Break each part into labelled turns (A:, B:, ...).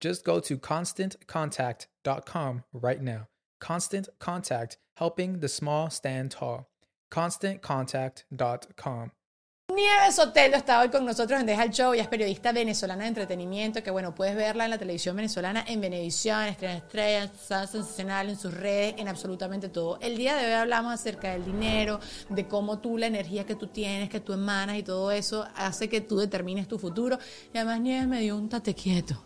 A: Just go to constantcontact.com right now. Constant Contact, helping the small stand tall. ConstantContact.com.
B: Nieves Otelo está hoy con nosotros en Deja el Show. Ella es periodista venezolana de entretenimiento, que bueno, puedes verla en la televisión venezolana, en Venevisión, Estrella Estrella, sensacional en sus redes, en absolutamente todo. El día de hoy hablamos acerca del dinero, de cómo tú, la energía que tú tienes, que tú emanas y todo eso hace que tú determines tu futuro. Y además Nieves me dio un tate quieto.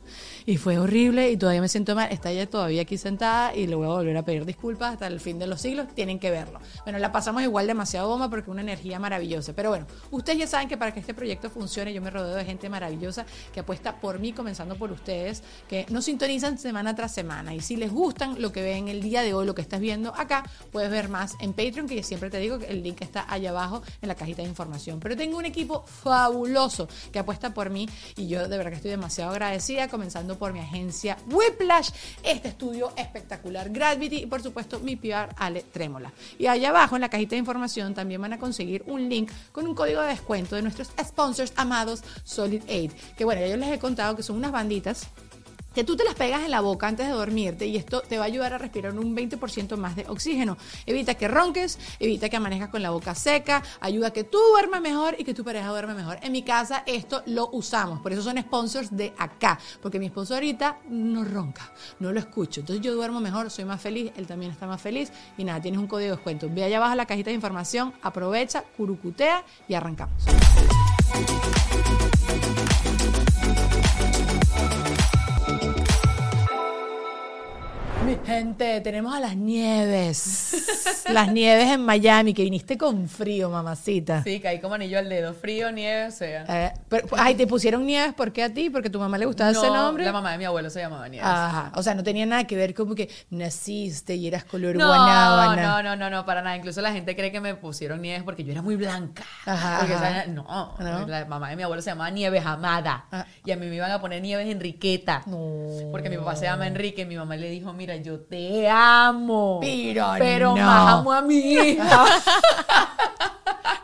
B: Y fue horrible y todavía me siento mal. Está ella todavía aquí sentada y le voy a volver a pedir disculpas hasta el fin de los siglos. Tienen que verlo. Bueno, la pasamos igual demasiado bomba porque una energía maravillosa. Pero bueno, ustedes ya saben que para que este proyecto funcione, yo me rodeo de gente maravillosa que apuesta por mí, comenzando por ustedes, que nos sintonizan semana tras semana. Y si les gustan lo que ven el día de hoy, lo que estás viendo acá, puedes ver más en Patreon, que siempre te digo que el link está allá abajo en la cajita de información. Pero tengo un equipo fabuloso que apuesta por mí y yo de verdad que estoy demasiado agradecida, comenzando por mi agencia Whiplash, este estudio espectacular Gravity y por supuesto mi PR Ale Trémola. Y allá abajo en la cajita de información también van a conseguir un link con un código de descuento de nuestros sponsors amados Solid Aid, que bueno, ya yo les he contado que son unas banditas que tú te las pegas en la boca antes de dormirte y esto te va a ayudar a respirar un 20% más de oxígeno. Evita que ronques, evita que amanezcas con la boca seca, ayuda a que tú duermas mejor y que tu pareja duerma mejor. En mi casa esto lo usamos, por eso son sponsors de acá, porque mi esposo ahorita no ronca, no lo escucho. Entonces yo duermo mejor, soy más feliz, él también está más feliz y nada, tienes un código de descuento. Ve allá abajo la cajita de información, aprovecha, curucutea y arrancamos. Gente, tenemos a las nieves. las nieves en Miami, que viniste con frío, mamacita.
C: Sí, caí como anillo al dedo. Frío, nieve, o sea.
B: Eh, pero, ay, te pusieron nieves, ¿por qué a ti? Porque a tu mamá le gustaba ese
C: No,
B: nombre.
C: La mamá de mi abuelo se llamaba Nieves.
B: Ajá, o sea, no tenía nada que ver como que naciste y eras color
C: no,
B: guanábana.
C: no, no, no, no, para nada. Incluso la gente cree que me pusieron Nieves porque yo era muy blanca.
B: Ajá,
C: Porque,
B: ajá.
C: no,
B: ¿No?
C: la mamá de mi abuelo se llamaba Nieves Amada.
B: Ah.
C: Y a mí me iban a poner Nieves Enriqueta.
B: No.
C: Porque mi papá se llama Enrique y mi mamá le dijo, mira, yo te amo.
B: Pero
C: pero
B: no.
C: más amo a mi hija.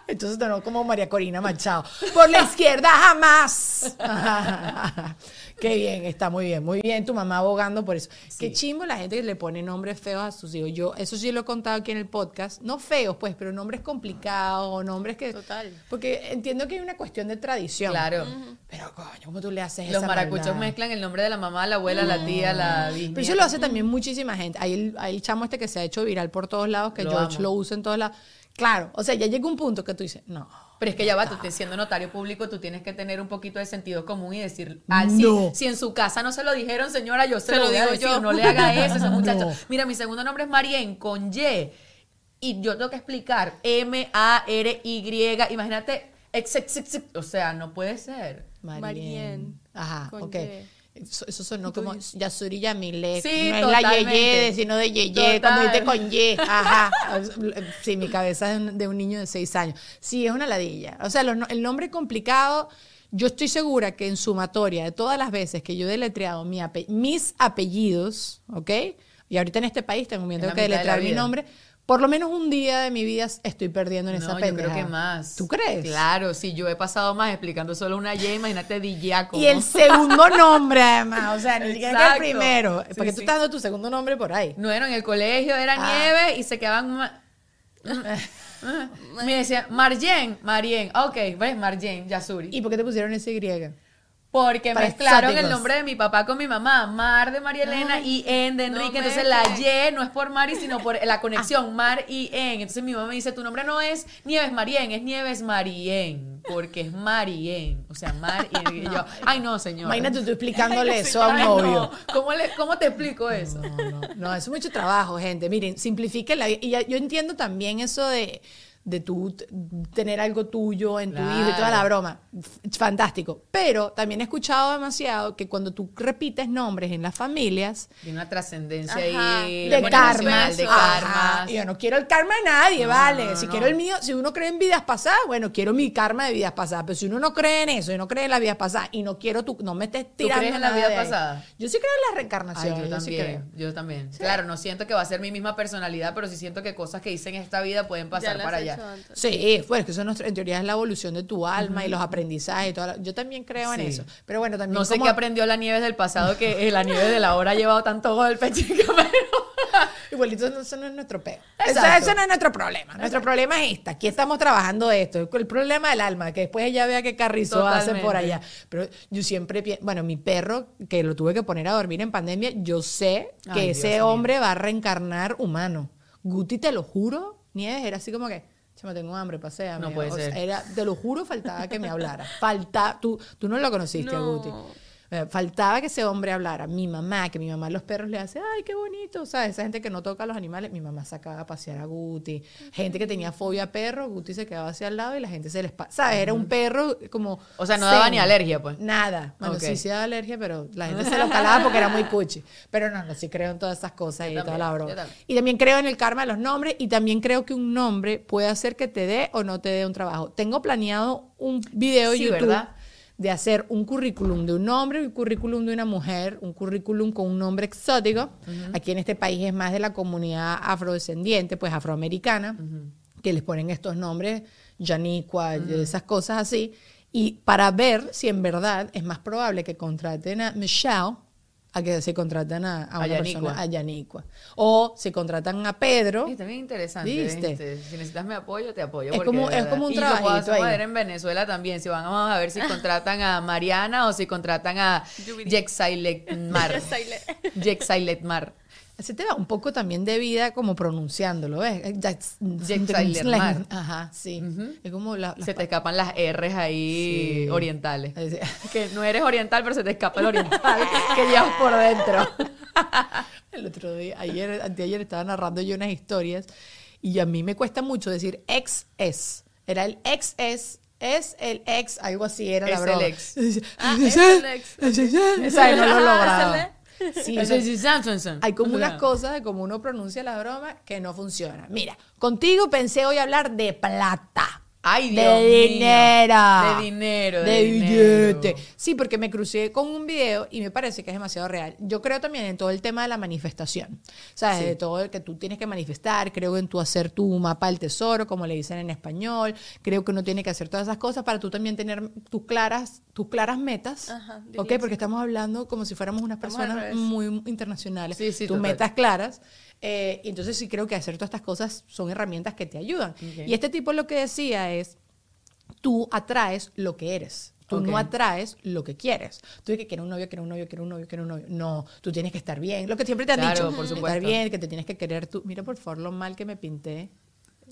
B: Entonces sonó como María Corina Machado. Por la izquierda jamás. Qué bien, está muy bien. Muy bien tu mamá abogando por eso. Qué chimbo la gente que le pone nombres feos a sus hijos. Yo, eso sí lo he contado aquí en el podcast. No feos, pues, pero nombres complicados o nombres que.
D: Total.
B: Porque entiendo que hay una cuestión de tradición.
C: Claro.
B: Pero, coño, ¿cómo tú le haces
C: Los
B: esa
C: maracuchos
B: maldad?
C: mezclan el nombre de la mamá, la abuela, la tía, la bisnieta.
B: Pero eso lo hace también muchísima gente. Hay el, hay el chamo este que se ha hecho viral por todos lados, que
C: Lo
B: George
C: amo.
B: lo usa en todos lados. Claro, o sea, ya llega un punto que tú dices, no.
C: Pero es que ya va, tú siendo notario público, tú tienes que tener un poquito de sentido común y decir, ah, si-
B: No.
C: si, en su casa no se lo dijeron, señora, yo se,
D: Se
C: lo
D: digo
C: decir,
D: yo.
C: no le haga eso a ese
B: No.
C: muchacho. Mira, mi segundo nombre es Marien, con Y, y yo tengo que explicar, M-A-R-Y, imagínate, ex, ex, ex, ex, o sea, no puede ser.
D: Marien.
B: Ajá,
D: Con
B: ok.
D: Y.
B: Eso, eso sonó como Yasuri Yamile.
C: Sí,
B: no es la. Yeye, sino de Yeye, cuando dijiste con Y. Ajá. Sí, mi cabeza es de un, niño de seis años. Sí, es una ladilla. O sea, los el nombre complicado, yo estoy segura que en sumatoria de todas las veces que yo he deletreado mi ape- mis apellidos, ¿ok? Y ahorita en este país tengo miedo que
C: de
B: deletrear mi nombre. Por lo menos un día de mi vida estoy perdiendo en esa
C: No, yo creo que más.
B: ¿Tú crees?
C: Claro, si yo he pasado más explicando solo una Y, imagínate Dillaco.
B: Y el segundo nombre, además. O sea, ni siquiera el primero.
C: Sí,
B: porque tú
C: sí.
B: estás dando tu segundo nombre por ahí.
C: No era en el colegio, era
B: Ah.
C: nieve y se quedaban. Me decían, Marjen, Marien. Ok, ves, Marjen, Yasuri.
B: ¿Y por qué te pusieron ese Y?
C: Porque
B: Para
C: mezclaron el nombre de mi papá con mi mamá, Mar de María Elena y En de
D: no
C: Enrique. Entonces la. Y no es por Mari, sino por la conexión Mar y En. Entonces mi mamá me dice, tu nombre no es Nieves Marien, es Nieves Marien, porque es Marien. O sea, Mar y, y yo, ay no, señor.
B: Imagínate tú explicándole eso a un novio.
C: no. ¿Cómo, le- ¿Cómo te explico eso?
B: No, no, no, eso es mucho trabajo, gente. Miren, simplifiquen la vida. Y ya- yo entiendo también eso de, de tú tener algo tuyo en tu hijo y toda la broma. F- Fantástico. Pero también he escuchado demasiado que cuando tú repites nombres en las familias,
C: Tiene una trascendencia ahí.
B: de karma,
C: de karma.
B: Yo no quiero el karma de nadie, vale.
C: no,
B: si
C: no.
B: quiero el mío, si uno cree en vidas pasadas, bueno, quiero mi karma de vidas pasadas. Pero si uno no cree en eso y no cree en las vidas pasadas y no quiero tú, no me estés tirando
C: crees en la
B: nada
C: vida
B: de ahí.
C: pasada?
B: Yo sí creo en las
C: Ay,
B: reencarnaciones.
C: yo
B: yo sí
C: también,
B: creo.
C: yo también. Claro, no siento que va a ser mi misma personalidad, pero sí siento que cosas que hice en esta vida pueden pasar
D: las
C: para allá.
D: Antes.
B: Sí, es que eso es nuestro- en teoría es la evolución de tu alma y los aprendizajes y toda la- Yo también creo en
C: Sí.
B: eso. Pero bueno, también
C: No sé
B: como-
C: qué aprendió la Nieves del pasado, que eh, la Nieves de la hora ha llevado tanto golpe, chica, pero...
B: Igualito eso no- es nuestro peo. Eso,
C: Exacto.
B: eso no es nuestro problema. Nuestro problema es esta. Aquí estamos trabajando esto. El problema del alma, que después ella vea qué carrizo hace por
C: Totalmente.
B: allá. Pero yo siempre pienso, bueno, mi perro, que lo tuve que poner a dormir en pandemia, yo sé que
C: Ay,
B: ese
C: Dios mío.
B: hombre va a reencarnar humano. Guti, te lo juro, Nieves, era así como que, chama, tengo hambre, pasea.
C: No puede ser.
B: Era, te lo juro, faltaba que me hablara. Falta, tú, tú no lo conociste, a
D: No.
B: Guti. Eh, Faltaba que ese hombre hablara. Mi mamá, que mi mamá a los perros le hace, ay, qué bonito. ¿Sabes? Esa gente que no toca a los animales, mi mamá sacaba a pasear a Guti. Gente que tenía fobia a perros, Guti se quedaba hacia al lado y la gente se les pasa. ¿Sabes? Era un perro como.
C: O sea, no daba ni alergia, pues.
B: Nada. Bueno,
C: Ok.
B: sí, sí daba alergia, pero la gente se lo calaba porque era muy cuchi. Pero no, no, sí creo en todas esas cosas y toda la broma.
C: también.
B: Y también creo en el karma de los nombres y también creo que un nombre puede hacer que te dé o no te dé un trabajo. Tengo planeado un video de
C: Sí,
B: YouTube
C: ¿verdad?
B: De hacer un currículum de un hombre un currículum de una mujer, un currículum con un nombre exótico. Aquí en este país es más de la comunidad afrodescendiente, pues afroamericana, que les ponen estos nombres, Yaniqua, esas cosas así. Y para ver si en verdad es más probable que contraten a Michelle a que se contraten a, a
C: A
B: una
C: Yaniqua.
B: persona, a Yaniqua. O se contratan a Pedro.
C: Está bien interesante.
B: ¿Viste?
C: ¿viste? Si necesitas mi apoyo, te apoyo.
B: Es como- es como un
C: y lo puedo
B: trabajito
C: hacer
B: ahí.
C: en Venezuela también. Si van, vamos a ver si contratan a Mariana o si contratan a
D: Yubiri.
C: Jexailetmar. Jexailetmar.
B: Se te va un poco también de vida como pronunciándolo, ¿ves?
C: Jexailermar.
B: Ajá, sí. Es como la... la-
C: Se te escapan las R's ahí
B: Sí.
C: orientales. Que no eres oriental, pero se te escapa el oriental que llevas por dentro.
B: El otro día, ayer, anteayer estaba narrando yo unas historias y a mí me cuesta mucho decir ex es. Era el ex es, es el ex, algo así era la
C: Es el
B: broma.
C: ex.
D: Ah, es el ex.
B: ¿Sabes? No lo
D: Ah,
B: lograba. Sí. Hay como unas cosas de cómo uno pronuncia la broma que no funcionan. Mira, contigo pensé hoy hablar de plata.
C: Ay,
B: de
C: Dios mío.
B: dinero.
C: De dinero, de
B: De,
C: dinero.
B: billete. Sí, porque me crucé con un video y me parece que es demasiado real. Yo creo también en todo el tema de la manifestación. ¿Sabes? De todo el que tú tienes que manifestar. Creo en tu hacer tu mapa del tesoro, como le dicen en español. Creo que uno tiene que hacer todas esas cosas para tú también tener tus claras, tus claras metas.
D: Ajá,
B: ¿Ok? Porque estamos hablando como si fuéramos unas personas muy internacionales.
C: Sí, sí,
B: tus
C: total.
B: metas claras. Eh, y entonces sí creo que hacer todas estas cosas son herramientas que te ayudan. Y este tipo lo que decía es, tú atraes lo que eres. Tú no atraes lo que quieres. Tú dices que quiero un novio, quiero un novio, quiero un novio, quiero un novio. No, tú tienes que estar bien. Lo que siempre te han
C: Claro,
B: dicho.
C: por
B: Estar bien, que te tienes que querer tú. Mira por favor lo mal que me pinté.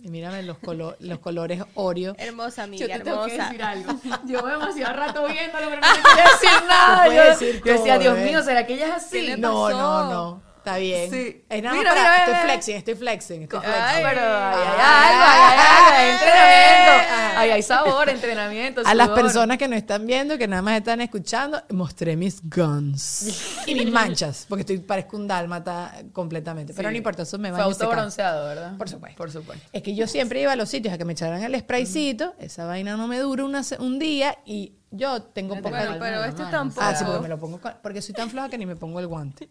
B: Mírame los, colo- los colores Oreo.
D: Hermosa,
C: Yo
D: amiga,
C: te tengo que decir algo. Llevo demasiado rato viéndolo, pero no te decir nada. Yo,
B: decir
C: yo decía, Dios
B: ¿eh?
C: mío, ¿será que ella es
D: ¿Qué
C: así?
B: No, no, no. Está bien.
C: Sí.
B: Es nada
C: Mira,
B: más para-
C: mira,
B: estoy
C: mira.
B: flexing, estoy flexing, estoy flexing.
C: Ay, pero
B: Ay,
C: hay
B: ay,
C: entrenamiento.
B: ay.
C: Hay sabor, entrenamiento.
B: A las personas que no están viendo, que nada más están escuchando, mostré mis guns y mis manchas, porque estoy parezco un dálmata completamente. Pero
C: Sí.
B: no importa, eso me va
C: Fue
B: a secar.
C: autobronceado, ¿verdad?
B: Por supuesto.
C: Por supuesto.
B: Es que yo siempre iba a los sitios a que me echaran el spraycito, esa vaina no me dura una un día y yo tengo
C: Bueno,
B: poca...
D: Bueno, pero este tampoco.
B: Ah, sí, porque me lo pongo porque soy tan floja que ni me pongo el guante.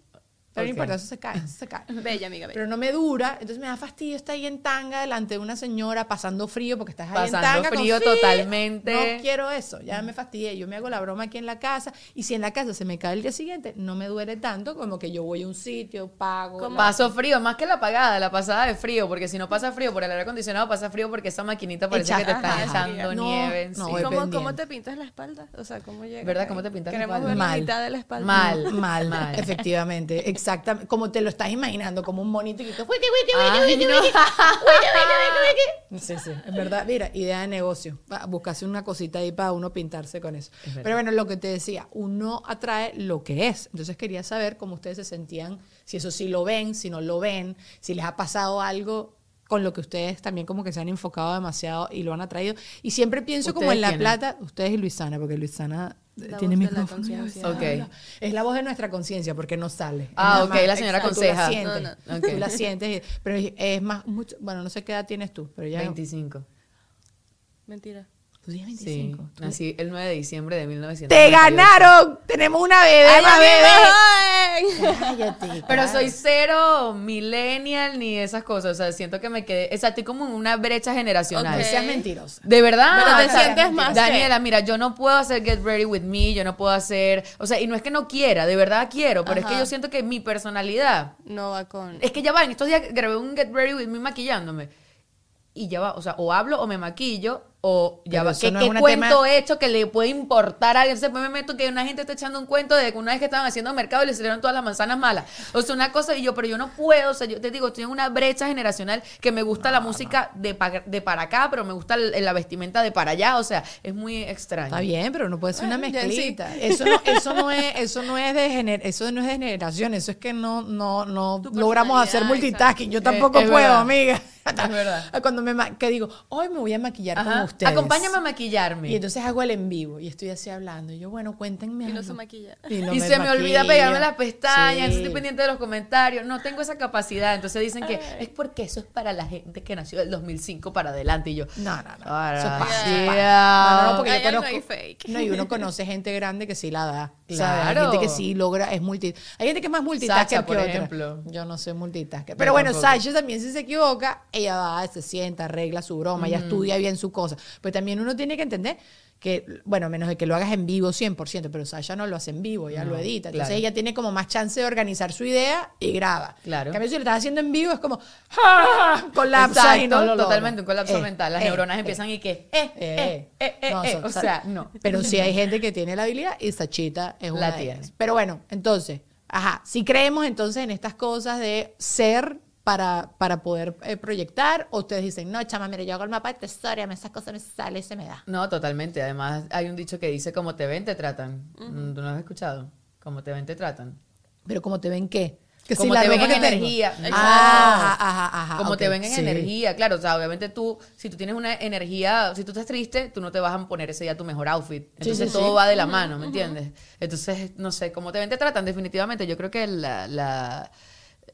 B: Pero
C: Ok.
B: no importa, eso se cae, eso se cae.
D: Bella, amiga, bella.
B: Pero no me dura, entonces me da fastidio estar ahí en tanga delante de una señora pasando frío porque estás ahí en
C: Pasando
B: tanga. con
C: frío totalmente.
B: No quiero eso, ya me fastidié. Yo me hago la broma aquí en la casa y si en la casa se me cae el día siguiente, no me duele tanto como que yo voy a un sitio, pago.
D: ¿Cómo?
B: la-
C: Paso frío, más que la apagada, la pasada de frío, porque si no pasa frío por el aire acondicionado, pasa frío porque esa maquinita parece
B: Echa-
C: que te está
D: ajá,
C: echando
B: no,
C: nieve.
B: no,
C: sí.
D: ¿Cómo,
B: pendiente.
D: ¿Cómo te pintas la espalda? O sea, ¿cómo llegas?
C: ¿Verdad? ¿Cómo te pintas la espalda?
D: ver la
B: Mal.
D: mitad de la espalda.
C: Mal.
B: Mal,
C: Mal.
B: efectivamente, exactamente. Como te lo estás imaginando, como un monito que... "Wiki, wiki,
C: Ay,
B: wiki,
C: no.
B: wiki, wiki, wiki, wiki". Sí, sí, es verdad. Mira, idea de negocio. Va, Buscarse una cosita ahí para uno pintarse con eso.
C: Es.
B: Pero bueno, lo que te decía, uno atrae lo que es. Entonces quería saber cómo ustedes se sentían, si eso sí lo ven, si no lo ven, si les ha pasado algo con lo que ustedes también como que se han enfocado demasiado y lo han atraído. Y siempre pienso como
C: ¿Ustedes
B: en La? Plata, ustedes y Luisana, porque Luisana
D: La
B: tiene
D: voz de la
B: micrófono.
D: conciencia.
C: Ok.
B: Es la voz de nuestra conciencia porque no sale.
C: Ah, ok, la señora
B: exacto,
C: aconseja.
B: Tú la sientes,
D: No,
C: no.
B: tú
C: Ok.
B: la sientes, pero es- es más, mucho, bueno, no sé qué edad tienes tú, pero ya...
C: 25.
D: Mentira.
B: Tú tienes
C: Sí,
B: 25. tú-
C: nací el 9 de diciembre de 1998.
B: ¡Te ganaron! Tenemos una bebé, más bebé.
D: bebé!
B: Cállate.
C: Pero soy cero millennial ni esas cosas. O sea, siento que me quedé. O sea, estoy como en una brecha generacional.
B: No
D: Ok.
B: seas mentirosa.
C: De verdad.
D: Pero te
C: o sea,
D: sientes más
C: Daniela, mira, yo no puedo hacer Get Ready With Me, yo no puedo hacer. O sea, y no es que no quiera, de verdad quiero, pero es que yo siento que mi personalidad.
D: No va con...
C: Es que ya va, en estos días grabé un Get Ready With Me maquillándome. Y ya va, o sea, o hablo o me maquillo, o ya va. ¿Qué,
B: no
C: qué cuento he hecho que le puede importar a alguien? Pues me meto que una gente está echando un cuento de que una vez que estaban haciendo mercado le salieron todas las manzanas malas. O sea, una cosa, y yo, pero yo no puedo, o sea, yo te digo, estoy en una brecha generacional que me gusta la música de, pa- de para acá, pero me gusta la vestimenta de para allá, o sea, es muy extraño.
B: Está bien, pero no puede ser una
D: Bueno, sí.
B: mezclita. Eso no, eso no es, eso no es de gener, eso no es de generación, eso es que no, no, no logramos hacer multitasking. Yo tampoco
C: es
B: puedo,
C: verdad.
B: amiga.
C: Es verdad.
B: Cuando me que digo, hoy me voy a maquillar
C: Ajá.
B: Ustedes.
C: Acompáñame a maquillarme.
B: Y entonces hago el en vivo y estoy así hablando. Y yo, bueno, cuéntenme
D: Y no se maquilla.
B: no
C: y se me olvida pegarme las pestañas,
B: Sí.
C: entonces estoy pendiente de los comentarios. No tengo esa capacidad. Entonces dicen que es porque eso es para la gente que nació del 2005 para adelante. Y yo,
B: No, no, no. Eso eso pasa. No, no, no, porque
D: Hay
B: yo conozco.
D: ahí fake.
B: No, y uno conoce gente grande que sí la da. ¿Sabes? Hay
C: Claro.
B: gente que sí logra, es multi. Hay gente que es más multitasker
C: Sacha,
B: que
C: por
B: otra.
C: ejemplo.
B: Yo no soy multitasker.
C: Yo
B: Pero bueno,
C: tampoco.
B: Sasha también si se equivoca, ella va, se sienta, arregla su broma, ella estudia bien su cosa. Pero también uno tiene que entender que, bueno, menos de que lo hagas en vivo 100%, pero Sasha no lo hace en vivo, ella
C: No,
B: lo edita. Entonces
C: claro.
B: ella tiene como más chance de organizar su idea y graba.
C: Claro.
B: En cambio, si lo estás haciendo en vivo es como, ¡ah! colapsa y no
C: totalmente un colapso
B: Eh,
C: mental. Las
B: eh,
C: neuronas
B: eh.
C: empiezan y que, eh, eh, eh, eh,
B: No,
C: eh.
B: son-
C: o sea, no.
B: Pero sí hay gente que tiene la habilidad y Sachita es una
C: La
B: de ellas. Pero bueno, entonces, ajá, si creemos entonces en estas cosas de ser para, para poder eh, proyectar, o ustedes dicen, no, chama, mira, yo hago el mapa de tesoria, esas cosas me sale y se me da.
C: No, totalmente. Además, hay un dicho que dice, como te ven, te tratan. ¿Tú no has escuchado? Como te ven, te tratan.
B: Pero como te ven qué? Que
C: Como te ven en
B: tengo.
C: energía.
B: Ah. Ajá, ajá, ajá.
C: Como te ven en
B: sí.
C: energía, claro, o sea, obviamente tú, si tú tienes una energía, si tú estás triste, tú no te vas a poner ese día tu mejor outfit. Entonces
B: sí,
C: todo va de la mano, ¿me entiendes? Entonces, no sé, cómo te ven, te tratan, definitivamente. Yo creo que la, la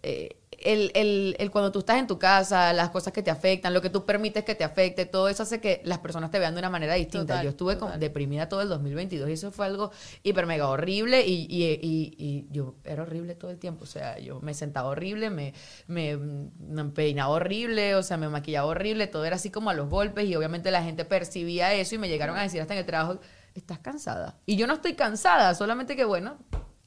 C: eh, el, el- el cuando tú estás en tu casa, las cosas que te afectan, lo que tú permites que te afecte, todo eso hace que las personas te vean de una manera distinta.
D: Total,
C: Yo estuve
D: total.
C: deprimida todo el 2022 y eso fue algo hiper mega horrible y, y, y- y yo era horrible todo el tiempo. O sea, yo me sentaba horrible, me, me, me peinaba horrible, o sea, me maquillaba horrible, todo era así como a los golpes y obviamente la gente percibía eso y me llegaron a decir hasta en el trabajo, estás cansada. Y yo no estoy cansada, solamente que bueno,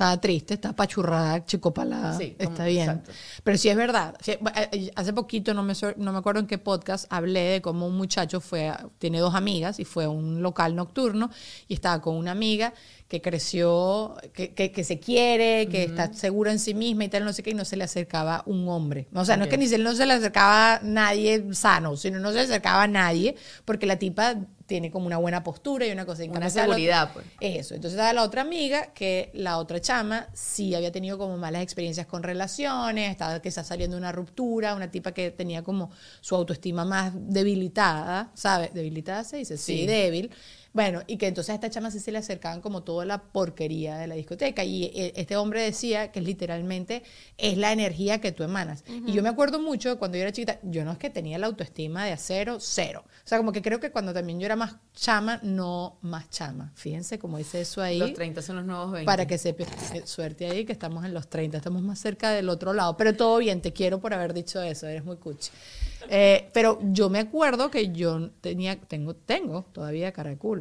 B: Está triste, está pachurrada, chicopalada.
C: Sí, como-
B: está bien.
C: exacto.
B: Pero sí es verdad. Sí, eh, hace poquito, no me, no me acuerdo en qué podcast, hablé de cómo un muchacho fue, tiene dos amigas y fue a un local nocturno y estaba con una amiga que creció, que, que, que se quiere, que está segura en sí misma y tal, no sé qué, y no se le acercaba un hombre. O sea, no es que ni se, no se le acercaba nadie sano, sino no se le acercaba a nadie porque la tipa tiene como una buena postura y una cosa.
C: Una seguridad, pues.
B: Eso. Entonces estaba la otra amiga que la otra chama sí había tenido como malas experiencias con relaciones, estaba que está saliendo de una ruptura, una tipa que tenía como su autoestima más debilitada, ¿sabes? Debilitada se dice, sí,
C: Sí.
B: débil. Bueno, y que entonces a esta chama sí se le acercaban como toda la porquería de la discoteca. Y eh, este hombre decía que literalmente es la energía que tú emanas. Y yo me acuerdo mucho cuando yo era chiquita, yo no es que tenía la autoestima de acero, cero. O sea, como que creo que cuando también yo era más chama, no más chama. Fíjense cómo dice eso ahí.
C: Los 30 son los nuevos 20.
B: Para que sepa, eh, suerte ahí que estamos en los 30, estamos más cerca del otro lado. Pero todo bien, te quiero por haber dicho eso, eres muy cuchi. Eh, pero yo me acuerdo que yo tenía, tengo, tengo todavía cara de culo.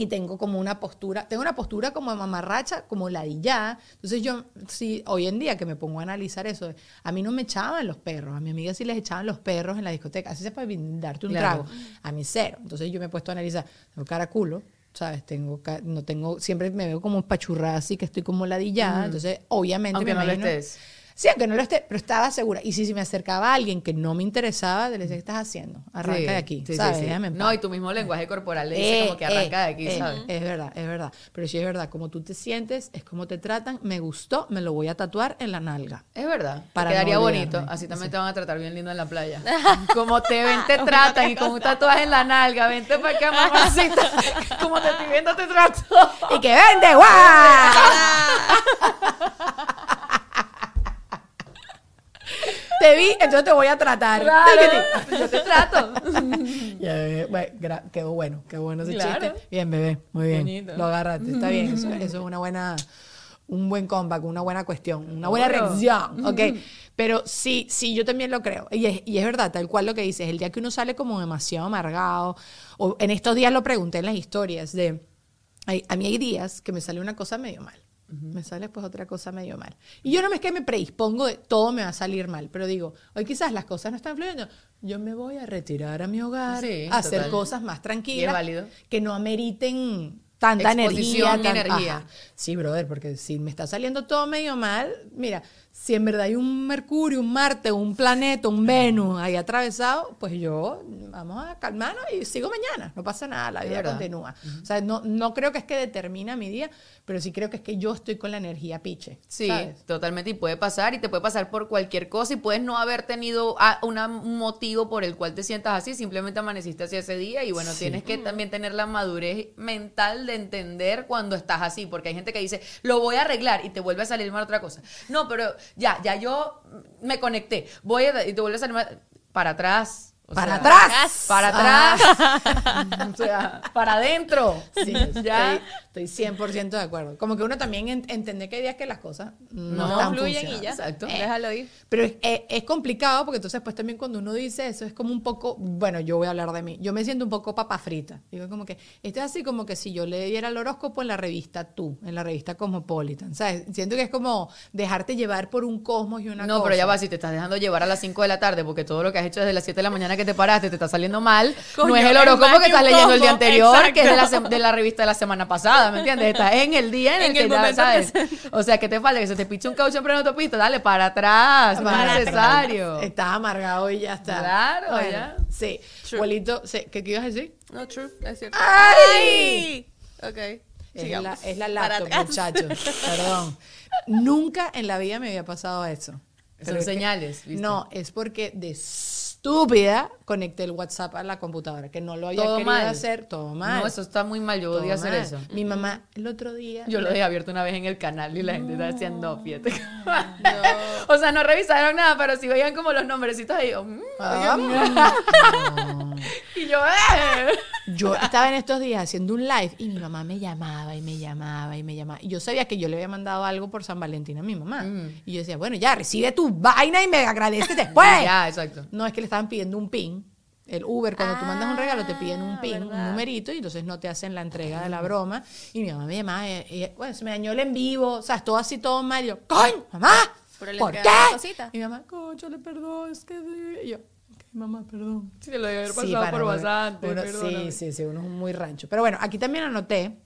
B: Y tengo como una postura, tengo una postura como de mamarracha, como ladillada. Entonces yo, sí, hoy en día que me pongo a analizar eso, a mí no me echaban los perros, a mi amiga sí les echaban los perros en la discoteca, así se puede darte un
C: Claro.
B: trago, a mí cero. Entonces yo me he puesto a analizar, tengo cara culo, ¿sabes? Tengo, no tengo, siempre me veo como pachurrada así, que estoy como ladillada, entonces obviamente
C: Aunque
B: me
C: no lo
B: imagino-
C: estés.
B: Sí, aunque no lo esté, pero estaba segura. Y si, si me acercaba a alguien que no me interesaba, le decía, ¿qué estás haciendo? Arranca
C: Sí,
B: de aquí,
C: sí,
B: ¿sabes?
C: sí. No, y tu mismo lenguaje corporal le dice
B: Eh,
C: como que arranca
B: eh,
C: de aquí,
B: eh,
C: ¿sabes?
B: Es verdad, es verdad. Pero sí es verdad, como tú te sientes, es como te tratan, me gustó, me lo voy a tatuar en la nalga.
C: Es verdad.
B: Para
C: quedaría
B: no
C: bonito. Así también te van a tratar bien lindo en la playa. Como te ven, te tratan y con un tatuaje en la nalga. Vente para acá, mamacita. Como te estoy viendo, te trato.
B: ¡Y que vende, guau! Te vi, entonces te voy a tratar.
C: Claro, yo te trato.
B: Ya, bebé, bueno, quedó bueno, quedó bueno ese
C: Claro.
B: chiste. Bien, bebé, muy bien.
C: Bonito.
B: Lo agarraste, está bien. Eso, eso es una buena, un buen comeback, una buena cuestión, una buena reacción, ¿ok? Pero sí, sí, yo también lo creo. Y es, y es verdad, tal cual lo que dices, el día que uno sale como demasiado amargado, o en estos días lo pregunté en las historias de, a mí hay días que me sale una cosa medio mal. Me sale pues otra cosa medio mal. Y yo no me es que me predispongo de todo me va a salir mal, pero digo, hoy quizás las cosas no están fluyendo. Yo me voy a retirar a mi hogar,
C: Sí,
B: a hacer cosas más tranquilas, que no ameriten tanta energía.
C: Exposición
B: tan-
C: energía.
B: Ajá. Sí, brother, porque si me está saliendo todo medio mal, mira, si en verdad hay un Mercurio, un Marte, un planeta, un Venus ahí atravesado, pues yo vamos a calmarnos y sigo mañana, no pasa nada, la vida continúa. O sea, no, no creo que es que determina mi día, pero sí creo que es que yo estoy con la energía piche.
C: Sí,
B: ¿sabes?
C: totalmente. Y puede pasar, y te puede pasar por cualquier cosa, y puedes no haber tenido ah, una- un motivo por el cual te sientas así, simplemente amaneciste así ese día, y bueno, tienes que también tener la madurez mental de entender cuando estás así, porque hay gente que dice, lo voy a arreglar, y te vuelve a salir mal otra cosa. No, pero ya, ya yo me conecté, voy a, y te vuelve a salir mal, para atrás. O
B: ¡Para
C: sea,
B: atrás!
C: Para atrás. o sea, para adentro.
B: Sí,
C: ya.
B: estoy, estoy 100% de acuerdo. Como que uno también en- entiende que hay días que las cosas no,
C: No
D: fluyen y ya.
C: Exacto.
D: Déjalo ir.
B: Pero es, es- es complicado porque entonces pues también cuando uno dice eso es como un poco, bueno, yo voy a hablar de mí, yo me siento un poco papa frita. Digo como que, esto es así como que si yo le diera el horóscopo en la revista Tú, en la revista Cosmopolitan, ¿sabes? Siento que es como dejarte llevar por un cosmos y una
C: No,
B: cosa.
C: pero ya va, si te estás dejando llevar a las 5 de la tarde porque todo lo que has hecho desde las 7 de la mañana que te paraste te está saliendo mal,
D: Coño,
C: no es el horóscopo que
D: que
C: estás leyendo el día anterior, que es de la, de la revista de la semana pasada, ¿me entiendes? Estás en el día en el que
D: el
C: ya sabes. O sea, ¿qué te falta? Que se te piche un caucho en plena autopista, dale, para atrás, no es necesario.
B: Estás amargado y ya está.
C: Claro, ya.
B: Sí.
D: True.
B: Abuelito, sí, ¿qué, ibas a decir?
D: No, true, es cierto.
B: ¡Ay!
D: Ok.
B: Es la, es la laptop, muchachos. Perdón. Nunca en la vida me había pasado eso.
C: Son
B: que-
C: señales, ¿viste?
B: No, es porque de estúpida conecté el WhatsApp a la computadora, que no lo había
C: Todo
B: querido
C: mal.
B: hacer, todo mal.
C: No, eso está muy mal, yo odio hacer
B: mal.
C: eso.
B: Mi mamá el otro día...
C: Yo lo dejé abierto una vez en el canal y la gente estaba diciendo, fíjate. o sea, no revisaron nada, pero sí veían como los nombrecitos ahí. yo, mm,
B: Ah,
C: y yo, ¡eh!
B: Yo estaba en estos días haciendo un live y mi mamá me llamaba y me llamaba y me llamaba. Y yo sabía que yo le había mandado algo por San Valentín a mi mamá. Y yo decía, bueno, ya, recibe tu vaina y me agradeces después.
C: Ya, exacto.
B: No, es que le estaban pidiendo un pin. El Uber, cuando tú mandas un regalo, te piden un
D: Ah,
B: pin, un numerito, y entonces no te hacen la entrega de la broma. Y mi mamá me llamaba, y, y, bueno, se me dañó el en vivo, o sea, todo así, todo mal. Y yo, ¡coño, mamá! ¿Por qué? Y mi mamá, coño, le perdón, es que... sí". Y yo, mamá, perdón.
C: Sí, lo debe haber
B: Sí,
C: pasado
B: para
C: por
B: uno- sí, sí, sí, uno es muy rancho. Pero bueno, aquí también anoté,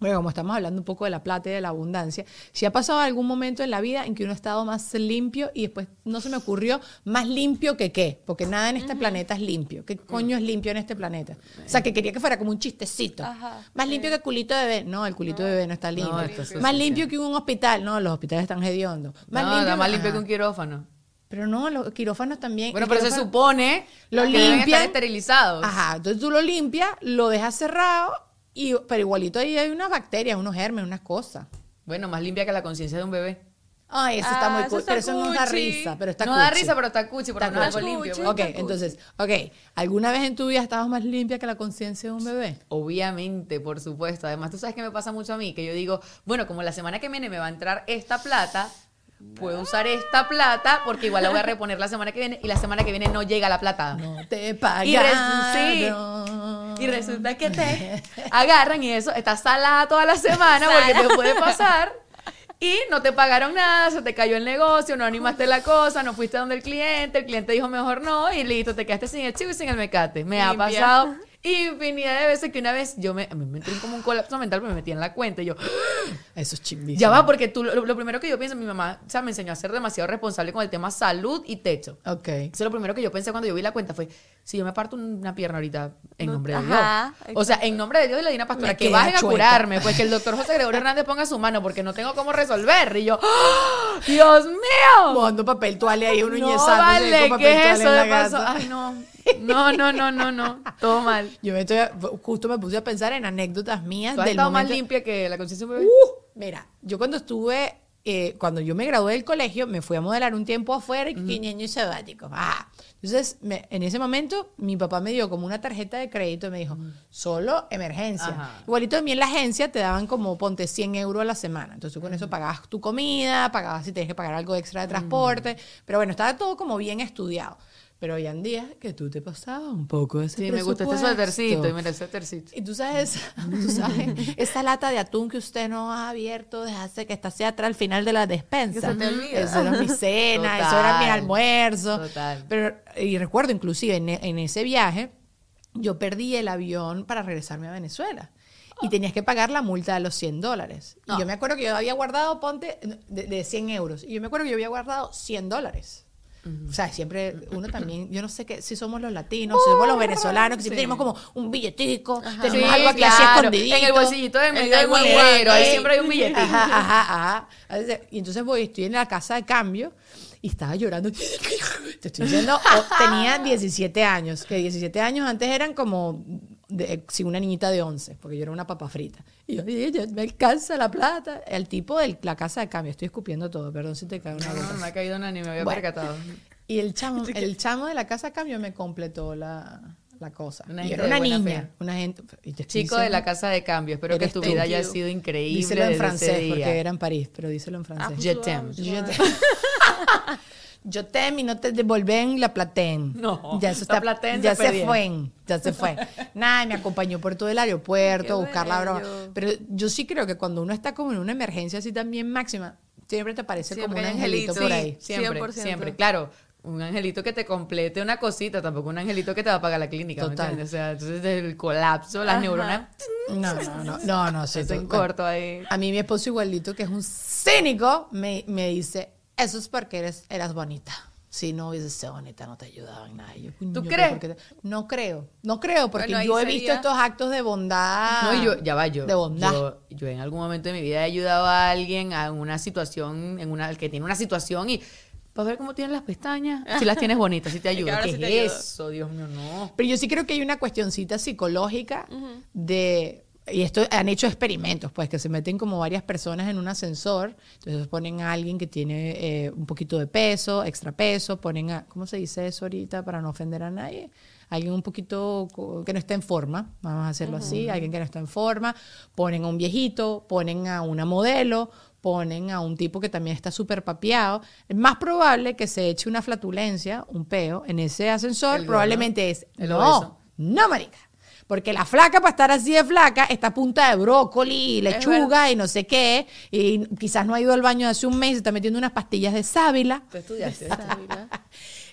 B: bueno, como estamos hablando un poco de la plata y de la abundancia, si ha pasado algún momento en la vida en que uno ha estado más limpio y después no se me ocurrió más limpio que qué, porque nada en este planeta es limpio. ¿Qué coño es limpio en este planeta? O sea, que quería que fuera como un chistecito.
D: Ajá,
B: más limpio que culito de bebé. No, el culito de bebé no está limpio.
C: es
B: más limpio
C: sí.
B: que un hospital. No, los hospitales están hediondos. Más
C: no,
B: limpio
C: más
B: que-
C: limpio que un quirófano.
B: Pero no, los quirófanos también.
C: Bueno, pero se supone
B: Lo limpian.
C: esterilizados.
B: Ajá, entonces tú lo limpias, lo dejas cerrado Y, pero igualito ahí hay unas bacterias, unos germes, unas cosas.
C: Bueno, más limpia que la conciencia de un bebé.
B: Ay, eso está
D: Ah,
B: muy
D: eso
B: cool. Pero eso no da risa, pero está
C: no da
B: cuchi.
C: risa, pero está cuchi, porque
B: Está
C: no
D: cuchi.
C: limpio.
D: Cuchi.
B: Ok, entonces, ok. ¿Alguna vez en tu vida estabas más limpia que la conciencia de un bebé?
C: Obviamente, por supuesto. Además, tú sabes que me pasa mucho a mí, que yo digo, bueno, como la semana que viene me va a entrar esta plata, puedo usar esta plata porque igual la voy a reponer la semana que viene y la semana que viene no llega la plata.
B: No te
C: Y,
B: pagaron.
C: resu- sí. Y resulta que te agarran y eso está salada toda la semana porque te puede pasar. Y no te pagaron nada, se te cayó el negocio, no animaste la cosa, no fuiste donde el cliente, el cliente dijo mejor no y listo, te quedaste sin el chivo y sin el mecate. Me ha pasado infinidad de veces que una vez yo me, a mí me entré en como un colapso mental, pero me metí en la cuenta y yo,
B: Eso es chimbísimo.
C: ya va, porque tú, lo, lo primero que yo pienso, mi mamá, o sea, me enseñó a ser demasiado responsable con el tema salud y techo.
B: Ok.
C: Eso lo primero que yo pensé cuando yo vi la cuenta fue, si yo me parto una pierna ahorita en
D: No-
C: nombre de
D: ajá,
C: Dios. O sea, en nombre de Dios y le di una pastora
B: Me
C: que bajen a curarme, pues que el doctor José Gregorio Hernández ponga su mano porque no tengo cómo resolver. Y yo. ¡Dios mío!
B: Mojando papel toalla ahí, uno
C: No vale,
B: con papel
C: ¿qué es
B: toalla
C: eso
B: en la
C: de paso?
B: casa.
C: Ay, no. No, no, no, no, no. Todo mal.
B: Yo me estoy, justo me puse a pensar en anécdotas mías
C: ¿Tú has
B: del
C: estado más
B: momento.
C: limpia que la conciencia bebé?
B: Uh, mira, yo cuando estuve, eh, cuando yo me gradué del colegio, me fui a modelar un tiempo afuera y que ñeño sabático. Ah. Entonces, me- en ese momento, mi papá me dio como una tarjeta de crédito y me dijo, solo emergencia.
C: Ajá.
B: Igualito a mí en la agencia te daban como, ponte 100 euros a la semana. Entonces, tú con eso pagabas tu comida, pagabas si tenías que pagar algo extra de transporte. Pero bueno, estaba todo como bien estudiado. Pero hoy en día que tú te pasabas un poco ese
C: Sí, me gusta este suétercito. Y mira, el suétercito.
B: Y tú sabes, tú sabes, esa lata de atún que usted no ha abierto desde hace que está hacia atrás al final de la despensa.
D: Que se te olvida.
B: Eso era mi cena, eso
C: Total.
B: era mi almuerzo.
C: Total.
B: Pero, y recuerdo inclusive en, e- en ese viaje, yo perdí el avión para regresarme a Venezuela. Y tenías que pagar la multa de los 100 dólares. Y yo me acuerdo que yo había guardado, ponte, de, de 100 euros. Y yo me acuerdo que yo había guardado 100 dólares. O sea, siempre uno también, yo no sé qué, si somos los latinos, si somos los venezolanos, que siempre tenemos como un billetico, tenemos
C: Sí,
B: algo aquí así
C: claro.
B: escondidito.
C: En el bolsillito de medio del monedero, ahí siempre hay un billetito.
B: Ajá, ajá, ajá. Y entonces voy, estoy en la casa de cambio y estaba llorando. Te estoy diciendo, o- tenía 17 años, que 17 años antes eran como, de, sí, una niñita de 11, porque yo era una papa frita. Y yo, "Ay, ya me alcanza la plata. El tipo de la casa de cambio, estoy escupiendo todo, perdón si te cae una gota.
C: no me ha caído nada ni me había
B: Bueno.
C: percatado.
B: Y el chamo, el chamo de la casa de cambio me completó la, la cosa.
C: Una
B: y era una niña,
C: fe.
B: una gente.
C: Chico de la casa de cambio, espero que tu vida haya sido increíble.
B: Díselo en francés, porque era en París, pero díselo en francés.
D: Ah,
C: Je t'aime.
B: Yo te, yo te y no te devolven la platén.
C: No,
B: ya eso
C: la
B: está,
C: platén
B: ya
C: se
B: fue, ya se fue. Nada, me acompañó por todo el aeropuerto a buscar la broma. Pero yo sí creo que cuando uno está como en una emergencia así también máxima, siempre te parece
D: Siempre
B: como un angelito
D: angelito.
B: por
D: Sí.
B: ahí.
C: Siempre,
D: 100%.
C: siempre. Claro, un angelito que te complete una cosita, tampoco un angelito que te va a pagar la clínica. ¿me
B: Total.
C: entiendes? O sea, entonces el colapso, las
D: Ajá.
C: neuronas
B: No, no, no, no, no, sí, tú-
C: corto ahí.
B: A mí mi esposo igualito, que es un cínico, me, me dice, eso es porque eres, eras bonita. Si no hubieses sido bonita, no te ayudaba en nada. Yo, "Coño,
C: ¿Tú crees?
B: ¿por qué te-?" No creo, no creo, porque
D: Bueno,
B: yo he visto estos actos de bondad.
C: No, yo, ya va, yo,
B: De bondad.
C: yo, yo en algún momento de mi vida he ayudado a alguien a una situación, en una, que tiene una situación y para ver cómo tienen las pestañas, si las tienes bonitas, si te ayuda. ¿Qué
D: sí
C: es eso? Dios mío, no.
B: Pero yo sí creo que hay una cuestioncita psicológica de... Y esto han hecho experimentos, pues, que se meten como varias personas en un ascensor. Entonces ponen a alguien que tiene eh, un poquito de peso, extra peso, ponen a... ¿Cómo se dice eso ahorita para no ofender a nadie? Alguien un poquito que no está en forma, vamos a hacerlo así, alguien que no está en forma, ponen a un viejito, ponen a una modelo, ponen a un tipo que también está súper papeado. Es más probable que se eche una flatulencia, un peo, en ese ascensor,
C: El
B: probablemente es...
C: El
B: no,
C: obeso.
B: no, marica. Porque la flaca, para estar así de flaca, está a punta de brócoli, lechuga y no sé qué. Y quizás no ha ido al baño hace un mes, se está metiendo unas pastillas de sábila.
C: Tú estudiaste.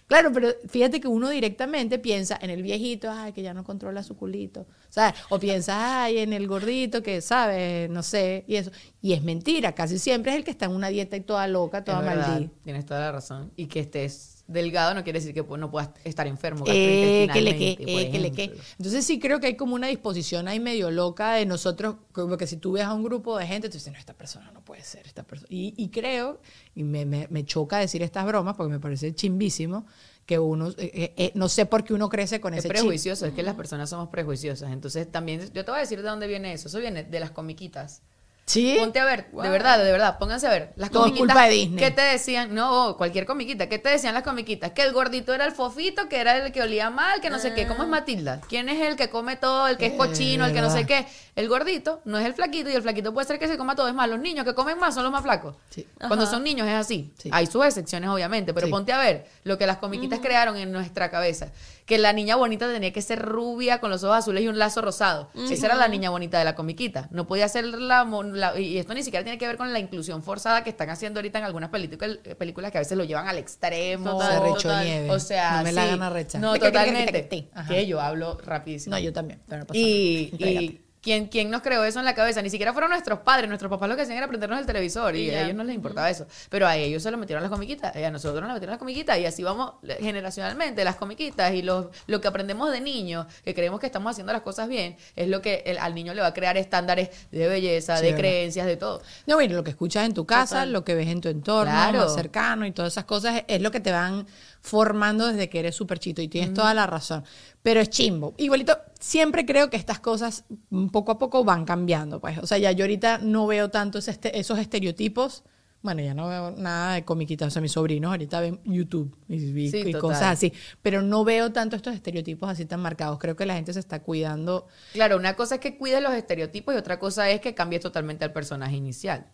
B: Claro, pero fíjate que uno directamente piensa en el viejito, ay, que ya no controla su culito. ¿sabes? O piensa, ay, en el gordito que, ¿sabes? No sé, y eso. Y es mentira, casi siempre es el que está en una dieta y toda loca, toda maldita.
C: Tienes toda la razón. Y que estés delgado no quiere decir que no puedas estar enfermo.
B: Eh, que le que, eh, que le que. Entonces sí creo que hay como una disposición ahí medio loca de nosotros, como que si tú ves a un grupo de gente, tú dices, no, esta persona no puede ser, esta persona. Y, y creo, y me, me- me choca decir estas bromas porque me parece chimbísimo, que uno, eh, eh, eh, no sé por qué uno crece con
C: Es
B: ese chip.
C: prejuicioso, es que las personas somos prejuiciosas. Entonces también, yo te voy a decir de dónde viene eso. Eso viene de las comiquitas.
B: Sí.
C: Ponte a ver, de verdad, de verdad, pónganse a ver. Las
B: Todo
C: comiquitas.
B: culpa de Disney.
C: ¿Qué te decían? No, cualquier comiquita. ¿Qué te decían las comiquitas? Que el gordito era el fofito, que era el que olía mal, que no sé qué. ¿Cómo es Matilda? ¿Quién es el que come todo, el que es
B: Eh,
C: cochino, el que no sé qué? El gordito no es el flaquito y el flaquito puede ser que se coma todo. Es más, los niños que comen más son los más flacos.
B: Sí.
C: Cuando son niños es así.
B: Sí.
C: Hay sus excepciones, obviamente, pero
B: Sí.
C: ponte a ver lo que las comiquitas crearon en nuestra cabeza. Que la niña bonita tenía que ser rubia con los ojos azules y un lazo rosado. Esa era la niña bonita de la comiquita. No podía ser la, mon- la- Y esto ni siquiera tiene que ver con la inclusión forzada que están haciendo ahorita en algunas películas, películas que a veces lo llevan al extremo.
D: Total,
B: Se rechó
D: total.
B: nieve.
C: O sea,
B: no me la gana recha.
C: No, totalmente. Que yo hablo rapidísimo.
B: No, yo también. pero no pasa
C: Y, y ¿quién, quién nos creó eso en la cabeza? Ni siquiera fueron nuestros padres. Nuestros papás lo que hacían era prendernos el televisor y,
D: Y
C: a ellos no les importaba eso. Pero a ellos se lo metieron las comiquitas y a nosotros nos metieron las comiquitas y así vamos generacionalmente. Las comiquitas y los, lo que aprendemos de niños, que creemos que estamos haciendo las cosas bien, es lo que el- al niño le va a crear estándares de belleza,
B: Sí,
C: de
B: verdad.
C: creencias, de todo.
B: No, bueno, lo que escuchas en tu casa,
D: Total.
B: lo que ves en tu entorno
C: Claro.
B: cercano y todas esas cosas es lo que te van formando desde que eres súper chito y tienes toda la razón. Pero es chimbo. Igualito, siempre creo que estas cosas mm, poco a poco van cambiando, pues. O sea, ya yo ahorita no veo tanto ese este- esos estereotipos. Bueno, ya no veo nada de comiquitas. O sea, mis sobrinos ahorita ven YouTube y,
C: Sí,
B: cosas así. Pero no veo tanto estos estereotipos así tan marcados. Creo que la gente se está cuidando.
C: Claro, una cosa es que cuides los estereotipos y otra cosa es que cambies totalmente al personaje inicial.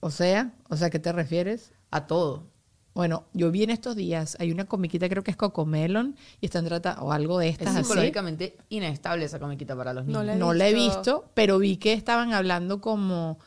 B: O sea, o sea, ¿a qué te refieres?
C: A todo.
B: Bueno, yo vi en estos días, hay una comiquita, creo que es Cocomelon, y están tratando, o algo de
C: Es
B: estas así.
C: psicológicamente inestable esa comiquita para los niños.
D: No la he
B: No la he
D: visto.
B: pero vi que estaban hablando como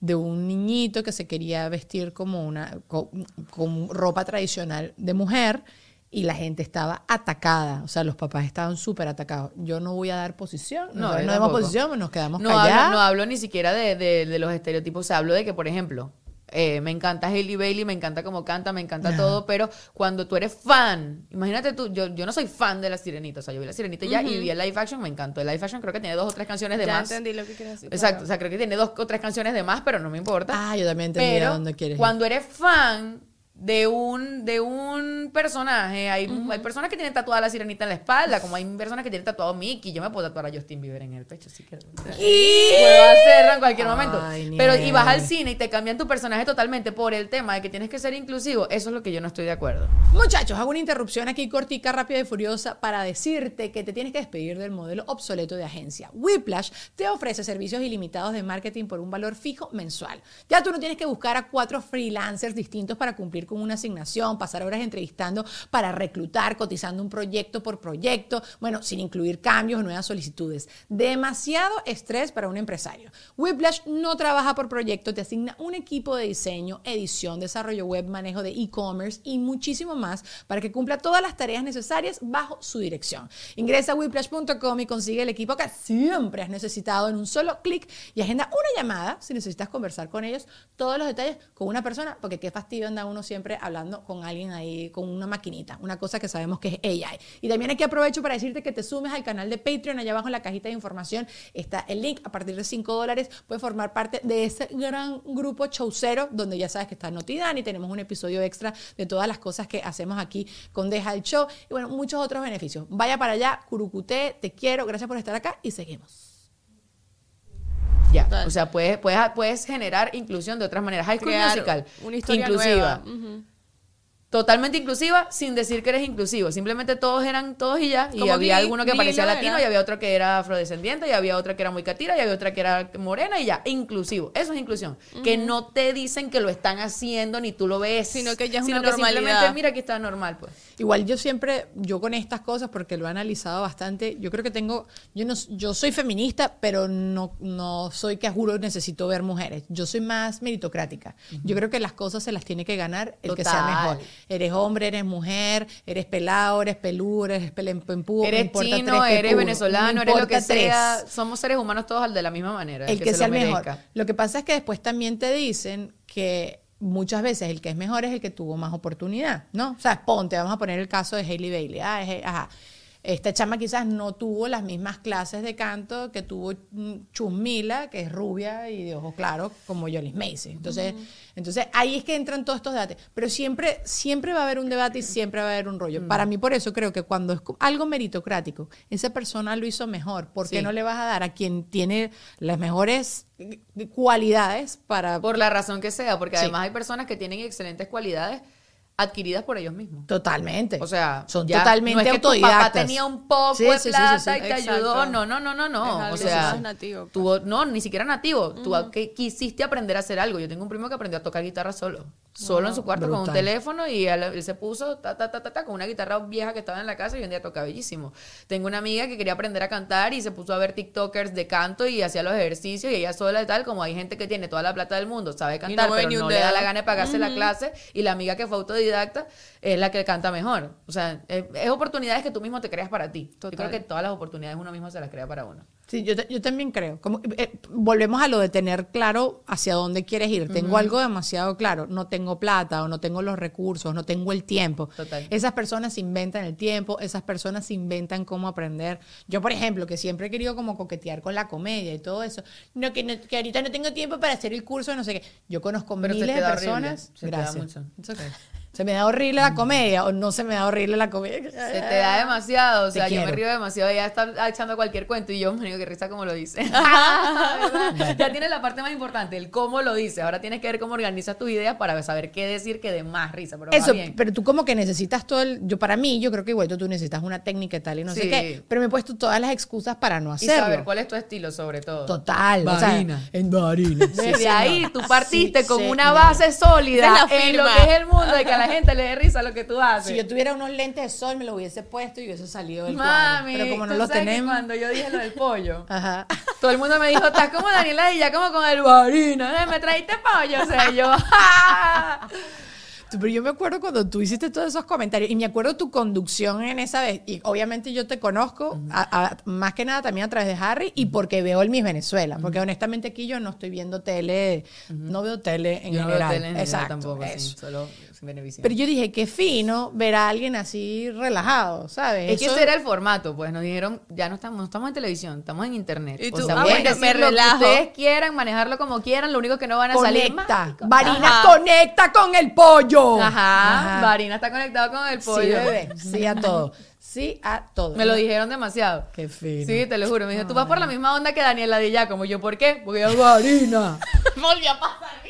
B: de un niñito que se quería vestir como una, co- con, ropa tradicional de mujer y la gente estaba atacada, o sea, los papás estaban súper atacados. Yo no voy a dar posición, no,
C: No,
B: damos posición, nos quedamos
C: No
B: callados.
C: hablo, no hablo ni siquiera de, de- de los estereotipos, o sea, hablo de que, por ejemplo, eh, me encanta Hailey Bailey, me encanta cómo canta, me encanta
B: Ajá.
C: todo, pero cuando tú eres fan, imagínate tú, yo, yo no soy fan de La Sirenita, o sea, yo vi La Sirenita ya y vi el live action, me encantó. El live action creo que tiene dos o tres canciones de
D: Ya
C: más.
D: entendí lo que quieres decir.
C: Exacto, o sea, creo que tiene dos o tres canciones de más, pero no me importa.
B: Ah, yo también entendí a
C: Pero
B: dónde quieres ir.
C: cuando eres fan de un, de un personaje, hay, hay personas que tienen tatuada la sirenita en la espalda, como hay personas que tienen tatuado Mickey. Yo me puedo tatuar a Justin Bieber en el pecho, si quiero. Puedo hacerlo en cualquier momento.
B: Ay,
C: Pero y vas al cine y te cambian tu personaje totalmente por el tema de que tienes que ser inclusivo. Eso es lo que yo no estoy de acuerdo.
B: Muchachos, hago una interrupción aquí cortica, rápida y furiosa para decirte que te tienes que despedir del modelo obsoleto de agencia. Whiplash te ofrece servicios ilimitados de marketing por un valor fijo mensual. Ya tú no tienes que buscar a cuatro freelancers distintos para cumplir con una asignación, pasar horas entrevistando para reclutar, cotizando un proyecto por proyecto, bueno, sin incluir cambios o nuevas solicitudes. Demasiado estrés para un empresario. Whiplash no trabaja por proyecto, te asigna un equipo de diseño, edición, desarrollo web, manejo de e-commerce y muchísimo más para que cumpla todas las tareas necesarias bajo su dirección. Ingresa a whiplash.com y consigue el equipo que siempre has necesitado en un solo clic y agenda una llamada si necesitas conversar con ellos, todos los detalles con una persona, porque qué fastidio anda uno siempre hablando con alguien ahí, con una maquinita, una cosa que sabemos que es AI. Y también aquí aprovecho para decirte que te sumes al canal de Patreon, allá abajo en la cajita de información está el link, a partir de 5 dólares puedes formar parte de ese gran grupo chaucero, donde ya sabes que está Notidan y tenemos un episodio extra de todas las cosas que hacemos aquí con Deja el Show y bueno, muchos otros beneficios. Vaya para allá, Curucuté, te quiero, gracias por estar acá y seguimos.
C: Ya,
D: Total.
C: o sea, puedes, puedes, puedes generar inclusión de otras maneras. High School
D: Crear
C: Musical,
D: una historia
C: inclusiva.
D: nueva. Ujú.
C: Totalmente inclusiva sin decir que eres inclusivo. Simplemente todos eran todos y ya. Y
D: Como
C: había
D: Glee,
C: alguno que parecía latino
D: era.
C: y había otro que era afrodescendiente y había otra que era muy catira y había otra que era morena y ya. Inclusivo. Eso es inclusión. Que no te dicen que lo están haciendo ni tú lo ves.
D: Sino que ya es
C: sino
D: una
C: que simplemente, mira, aquí está normal, pues.
B: Igual yo siempre, yo con estas cosas, porque lo he analizado bastante, yo creo que tengo, yo no, yo soy feminista, pero no, no soy que juro necesito ver mujeres. Yo soy más meritocrática. Yo creo que las cosas se las tiene que ganar el que sea mejor. Eres hombre, eres mujer, eres pelado, eres peludo, eres pelempempú,
C: Eres chino,
B: tres
C: eres venezolano, eres lo que
B: tres
C: sea. Somos seres humanos todos de la misma manera.
B: el que,
C: se
B: sea el mejor. Lo que pasa es que después también te dicen que muchas veces el que es mejor es el que tuvo más oportunidad, ¿no? O sea, ponte, vamos a poner el caso de Hailey Bailey. Ah, es- ajá. Esta chama quizás no tuvo las mismas clases de canto que tuvo mm, Chusmila, que es rubia y de ojos claros, como Yolis Macy. Entonces, entonces ahí es que entran todos estos debates. Pero siempre, siempre va a haber un debate y siempre va a haber un rollo. Para mí, por eso creo que cuando es algo meritocrático, esa persona lo hizo mejor. ¿Por qué
C: Sí.
B: no le vas a dar a quien tiene las mejores cualidades para...
C: Por la razón que sea, porque
B: Sí.
C: además hay personas que tienen excelentes cualidades adquiridas por ellos mismos.
B: Totalmente.
C: O sea,
B: son
C: ya
B: totalmente
C: no es que tu
B: autodidactas.
C: papá tenía un poco
B: Sí,
C: de
B: sí, sí, sí,
C: plata
B: sí.
C: y te
D: Exacto.
C: ayudó. No, no, no, no, no.
D: Es
C: O sea,
D: más nativo, pues.
C: tú no, ni siquiera nativo. Tú que quisiste aprender a hacer algo. Yo tengo un primo que aprendió a tocar guitarra solo. Solo en su cuarto con un teléfono y él, él se puso ta, ta, ta, ta, ta, con una guitarra vieja que estaba en la casa y un día toca bellísimo. Tengo una amiga que quería aprender a cantar y se puso a ver TikTokers de canto y hacía los ejercicios y ella sola y tal, como hay gente que tiene toda la plata del mundo, sabe cantar,
D: mueve
C: pero no le da la gana de pagarse la clase y la amiga que fue autodidacta es la que canta mejor. O sea, es, es oportunidades que tú mismo te creas para ti. Yo
D: Total.
C: creo que todas las oportunidades uno mismo se las crea para uno.
B: Sí, yo, yo también creo. Como, eh, volvemos a lo de tener claro hacia dónde quieres ir. Tengo algo demasiado claro. No tengo plata o no tengo los recursos, no tengo el tiempo.
C: Total.
B: Esas personas se inventan el tiempo, esas personas se inventan cómo aprender. Yo, por ejemplo, que siempre he querido como coquetear con la comedia y todo eso. No, que, no- que ahorita no tengo tiempo para hacer el curso, no sé qué. Yo conozco
C: Pero
B: miles de personas. Gracias.
C: mucho.
B: Okay. Se me da horrible la comedia o no se me da horrible la comedia.
C: Se te da demasiado, o
B: Te
C: sea, yo me río demasiado, ella está echando cualquier cuento y yo, me digo, que risa como lo dice. ya tienes la parte más importante, el cómo lo dice. Ahora tienes que ver cómo organizas tus ideas para saber qué decir que dé más risa, pero
B: Eso,
C: bien.
B: pero tú como que necesitas todo el... Yo para mí, yo creo que igual tú necesitas una técnica y tal y no sé qué, pero me he puesto todas las excusas para no
C: y
B: hacerlo.
C: saber cuál es tu estilo, sobre todo.
B: Total. o sea,
C: Varina.
B: en Varina. Sí,
C: Desde
B: sí,
C: ahí
B: no.
C: tú partiste
B: Sí,
C: con
B: sí,
C: una base sólida
D: la
C: en lo que es el mundo de que a la gente le dé risa lo que tú haces.
B: Si yo tuviera unos lentes de sol, me lo hubiese puesto y hubiese salido del cuadro.
C: Mami,
B: Pero como no los tenemos...
C: cuando yo dije lo del pollo,
B: Ajá.
C: todo el mundo me dijo, estás como Daniela y ya como con el varina, ¿eh? me traíste pollo, o sea, yo,
B: Pero yo me acuerdo cuando tú hiciste todos esos comentarios y me acuerdo tu conducción en esa vez. Y obviamente yo te conozco, a- a- más que nada también a través de Harry y porque veo el Miss Venezuela. Porque honestamente aquí yo no estoy viendo tele, no veo tele en
C: yo no veo
B: general.
C: tele en general
B: Exacto,
C: sí,
B: eso.
C: solo
B: Pero yo dije, qué fino ver a alguien así relajado, ¿sabes?
C: Es que
B: Eso-
C: ese era el formato, pues nos dijeron, ya no estamos, no estamos en televisión, estamos en internet.
D: Y
C: o
D: tú,
C: sea,
D: ah, bueno, me
C: decir lo que
D: relajo.
C: ustedes quieran, manejarlo como quieran, lo único que no van a salir
B: Conecta.
C: mágico.
B: Varina,
C: Ajá.
B: conecta con el pollo.
C: Ajá, Varina está conectado con el pollo.
B: Sí, bebé. Sí a todo. Sí a todo.
C: Me lo dijeron demasiado.
B: Qué fino.
C: Sí, te lo juro. Me dijo, tú vas por la misma onda que Daniela Dilla, como yo, ¿por qué? Porque yo hago harina.
D: Volvió a pasar.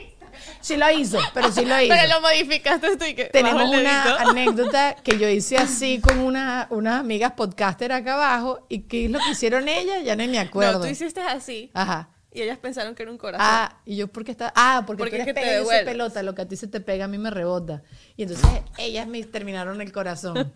B: Sí lo hizo, pero sí lo hizo.
D: Pero lo modificaste tú y que
B: Tenemos una anécdota que yo hice así con una, unas amigas podcaster acá abajo y qué es lo que hicieron ellas, ya no me acuerdo.
D: No, tú hiciste así
B: Ajá.
D: Y ellas pensaron que era un corazón.
B: Ah, y yo porque está, ah, porque,
D: Porque
B: tú
D: es
B: eres
D: que te devuelves.
B: pelota, lo que a ti se te pega a mí me rebota. Y entonces ellas me terminaron el corazón.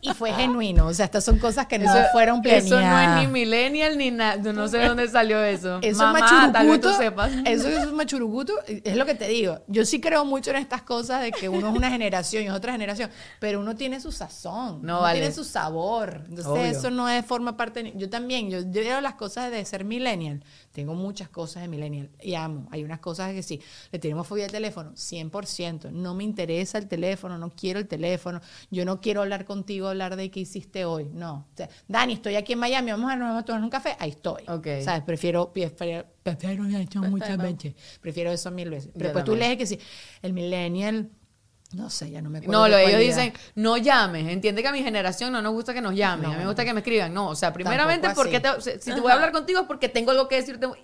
B: Y fue genuino, o sea, estas son cosas que no fueron planeadas.
C: Eso no es ni millennial ni nada. No sé de dónde salió eso.
B: Eso
C: Mamá,
B: es
C: tal vez tú
B: machurucuto.
C: sepas.
B: Eso es machurucuto. Es lo que te digo. Yo sí creo mucho en estas cosas de que uno es una generación y es otra generación, pero uno tiene su sazón,
C: No
B: uno
C: vale.
B: tiene su sabor. Entonces
C: Obvio.
B: eso no es forma parte. Yo también, yo, yo veo las cosas de ser millennial. Tengo muchas cosas de millennial y amo. Hay unas cosas que sí. Le tenemos fobia al teléfono, 100%. No me interesa el teléfono, no quiero el teléfono. Yo no quiero hablar contigo, hablar de qué hiciste hoy. No. O sea, Dani, estoy aquí en Miami, vamos a, vamos a tomar un café. Ahí estoy.
C: Ok.
B: ¿Sabes? Prefiero, prefiero, prefiero ya he hecho muchas veces. Prefiero eso mil veces. Pero
C: Yo
B: tú
C: también.
B: lees que sí, el millennial, no sé, ya no me acuerdo.
C: No, lo, ellos dicen, no llames. Entiende que a mi generación no nos gusta que nos llamen.
B: No.
C: a mí me gusta que me escriban. No, o sea, primeramente, porque te- si te voy a hablar contigo es porque tengo algo que decirte muy-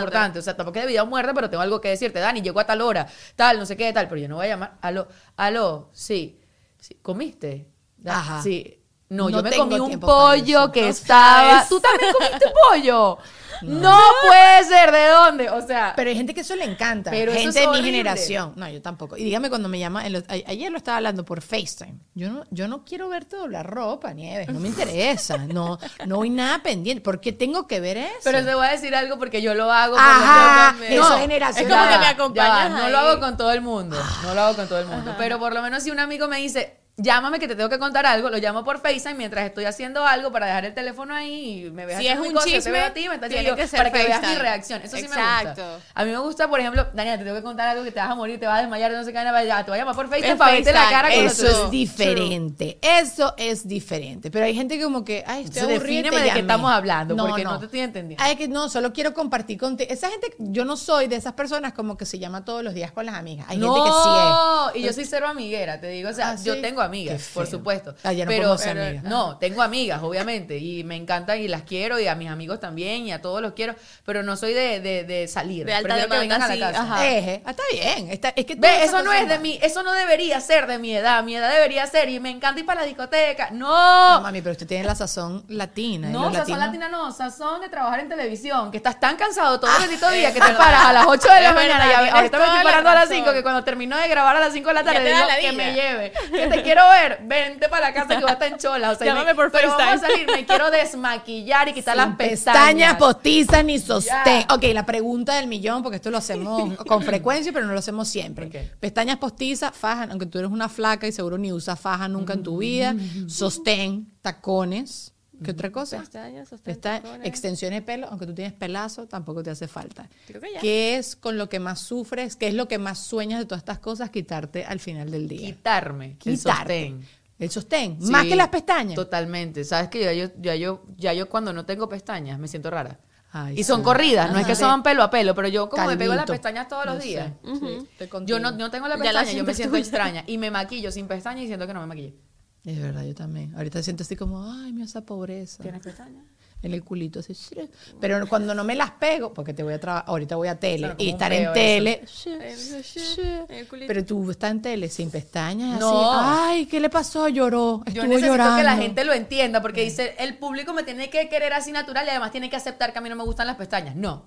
D: Importante.
C: O sea, tampoco es de vida o muerte, pero tengo algo que decirte. Dani, llegó a tal hora, tal, no sé qué, tal. Pero yo no voy a llamar. Aló, aló, sí. sí. ¿Comiste?
B: Ajá.
C: Sí. No,
B: No
C: yo me comí un pollo que estaba. ¿Tú también comiste pollo? No. puede ser, ¿de dónde? O sea.
B: Pero hay gente que eso le encanta.
C: Pero eso
B: gente
C: es
B: de mi generación. No, yo tampoco. Y dígame cuando me llama. en los- a- ayer lo estaba hablando por FaceTime. Yo no, yo no quiero verte doblar ropa, Nieves. No me interesa. No, no voy nada pendiente. ¿Por qué tengo que ver eso?
C: Pero te voy a decir algo porque yo lo hago.
B: Ajá, eso
C: No,
B: es generacional.
D: Es como
C: ya
D: que
C: va,
D: me acompañas
C: ya va, No lo hago con todo el mundo. No lo hago con todo el mundo. Pero por lo menos si un amigo me dice, llámame que te tengo que contar algo, lo llamo por FaceTime mientras estoy haciendo algo para dejar el teléfono ahí y me veas
D: Si es un
C: cosa, yo te
D: chisme,
C: veo a ti, me estás diciendo para que veas mi reacción. Eso sí me
D: Exacto.
C: gusta. A mí me gusta, por ejemplo, Daniela, te tengo que contar algo que te vas a morir, te vas a desmayar, no sé qué, ya, te voy a llamar por FaceTime
D: Es
C: para verte la cara con
B: Eso es diferente. Eso es diferente. Pero hay gente que como que, ay, estoy aburrida,
C: de qué estamos hablando, porque no te estoy entendiendo.
B: Ay, que no, solo quiero compartir contigo. Esa gente, yo no soy de esas personas como que se llama todos los días con las amigas. Hay
C: no,
B: gente que sí es.
C: y yo soy cero amiguera, te digo, o sea,
B: Ah,
C: yo tengo amigas,
B: Qué
C: por supuesto.
B: Ah, ya no
C: pero
B: podemos ser
C: pero-
B: amigas.
C: no, tengo amigas, obviamente, y me encantan y las quiero y a mis amigos también y a todos los quiero, pero no soy de, de, de salir.
D: De alta
C: que
D: demanda,
C: vengan a la casa.
B: Eje. Ah, está bien. Está- es que
C: Ve, eso no es de mi, eso no debería ser de mi edad. Mi edad debería ser y me encanta ir para la discoteca.
B: No,
C: No,
B: mami, pero usted tiene la sazón latina.
C: no, sazón
B: latinos-
C: latina no, sazón de trabajar en televisión, que estás tan cansado todo el bendito día que te paras a las 8 de la mañana y ahorita me estoy parando a las
D: razón.
C: 5 que cuando termino de grabar a las 5 de la tarde digo que me lleve, que te quiero ver, vente para la casa que va a estar en chola, o sea,
D: Llámame
C: me-
D: por
C: pero vamos a salir, me quiero desmaquillar y quitar
B: Sin
C: las pestañas.
B: pestañas postizas ni sostén.
C: Ya.
B: Ok, la pregunta del millón, porque esto lo hacemos con frecuencia, pero no lo hacemos siempre. Pestañas postizas, fajan, aunque tú eres una flaca y seguro ni usas faja nunca en tu vida. Sostén, tacones. ¿Qué otra cosa?
D: Pestañas,
B: Pesta- extensiones de pelo, aunque tú tienes pelazo, tampoco te hace falta.
D: Creo que ya.
B: ¿Qué es con lo que más sufres? ¿Qué es lo que más sueñas de todas estas cosas? Quitarte al final del día.
C: Quitarme el
B: Quitarte.
C: sostén.
B: El sostén.
C: Sí,
B: Más que las pestañas.
C: Totalmente. Sabes que ya yo, ya yo, ya yo cuando no tengo pestañas me siento rara.
B: Ay,
C: y son
B: sí.
C: corridas, no es que son pelo a pelo, pero yo como me pego las pestañas todos los
B: sé.
C: días.
B: Sí, estoy
C: Yo no, no tengo la
D: Ya la
C: pestaña, yo me siento extraña. Y me maquillo sin pestañas y siento que no me maquillé.
B: Es verdad, yo también. Ahorita siento así como, ay, me esa pobreza.
C: ¿Tienes pestañas?
B: En el culito, así. Pero cuando no me las pego, porque te voy a trabajar, ahorita voy a tele
C: Claro,
B: y estar en tele. Pero tú estás en tele sin pestañas,
C: No.
B: así. Ay, ¿qué le pasó? Lloró.
C: Yo
B: Estuvo
C: necesito
B: llorando.
C: que la gente lo entienda porque dice, el público me tiene que querer así natural y además tiene que aceptar que a mí no me gustan las pestañas. No.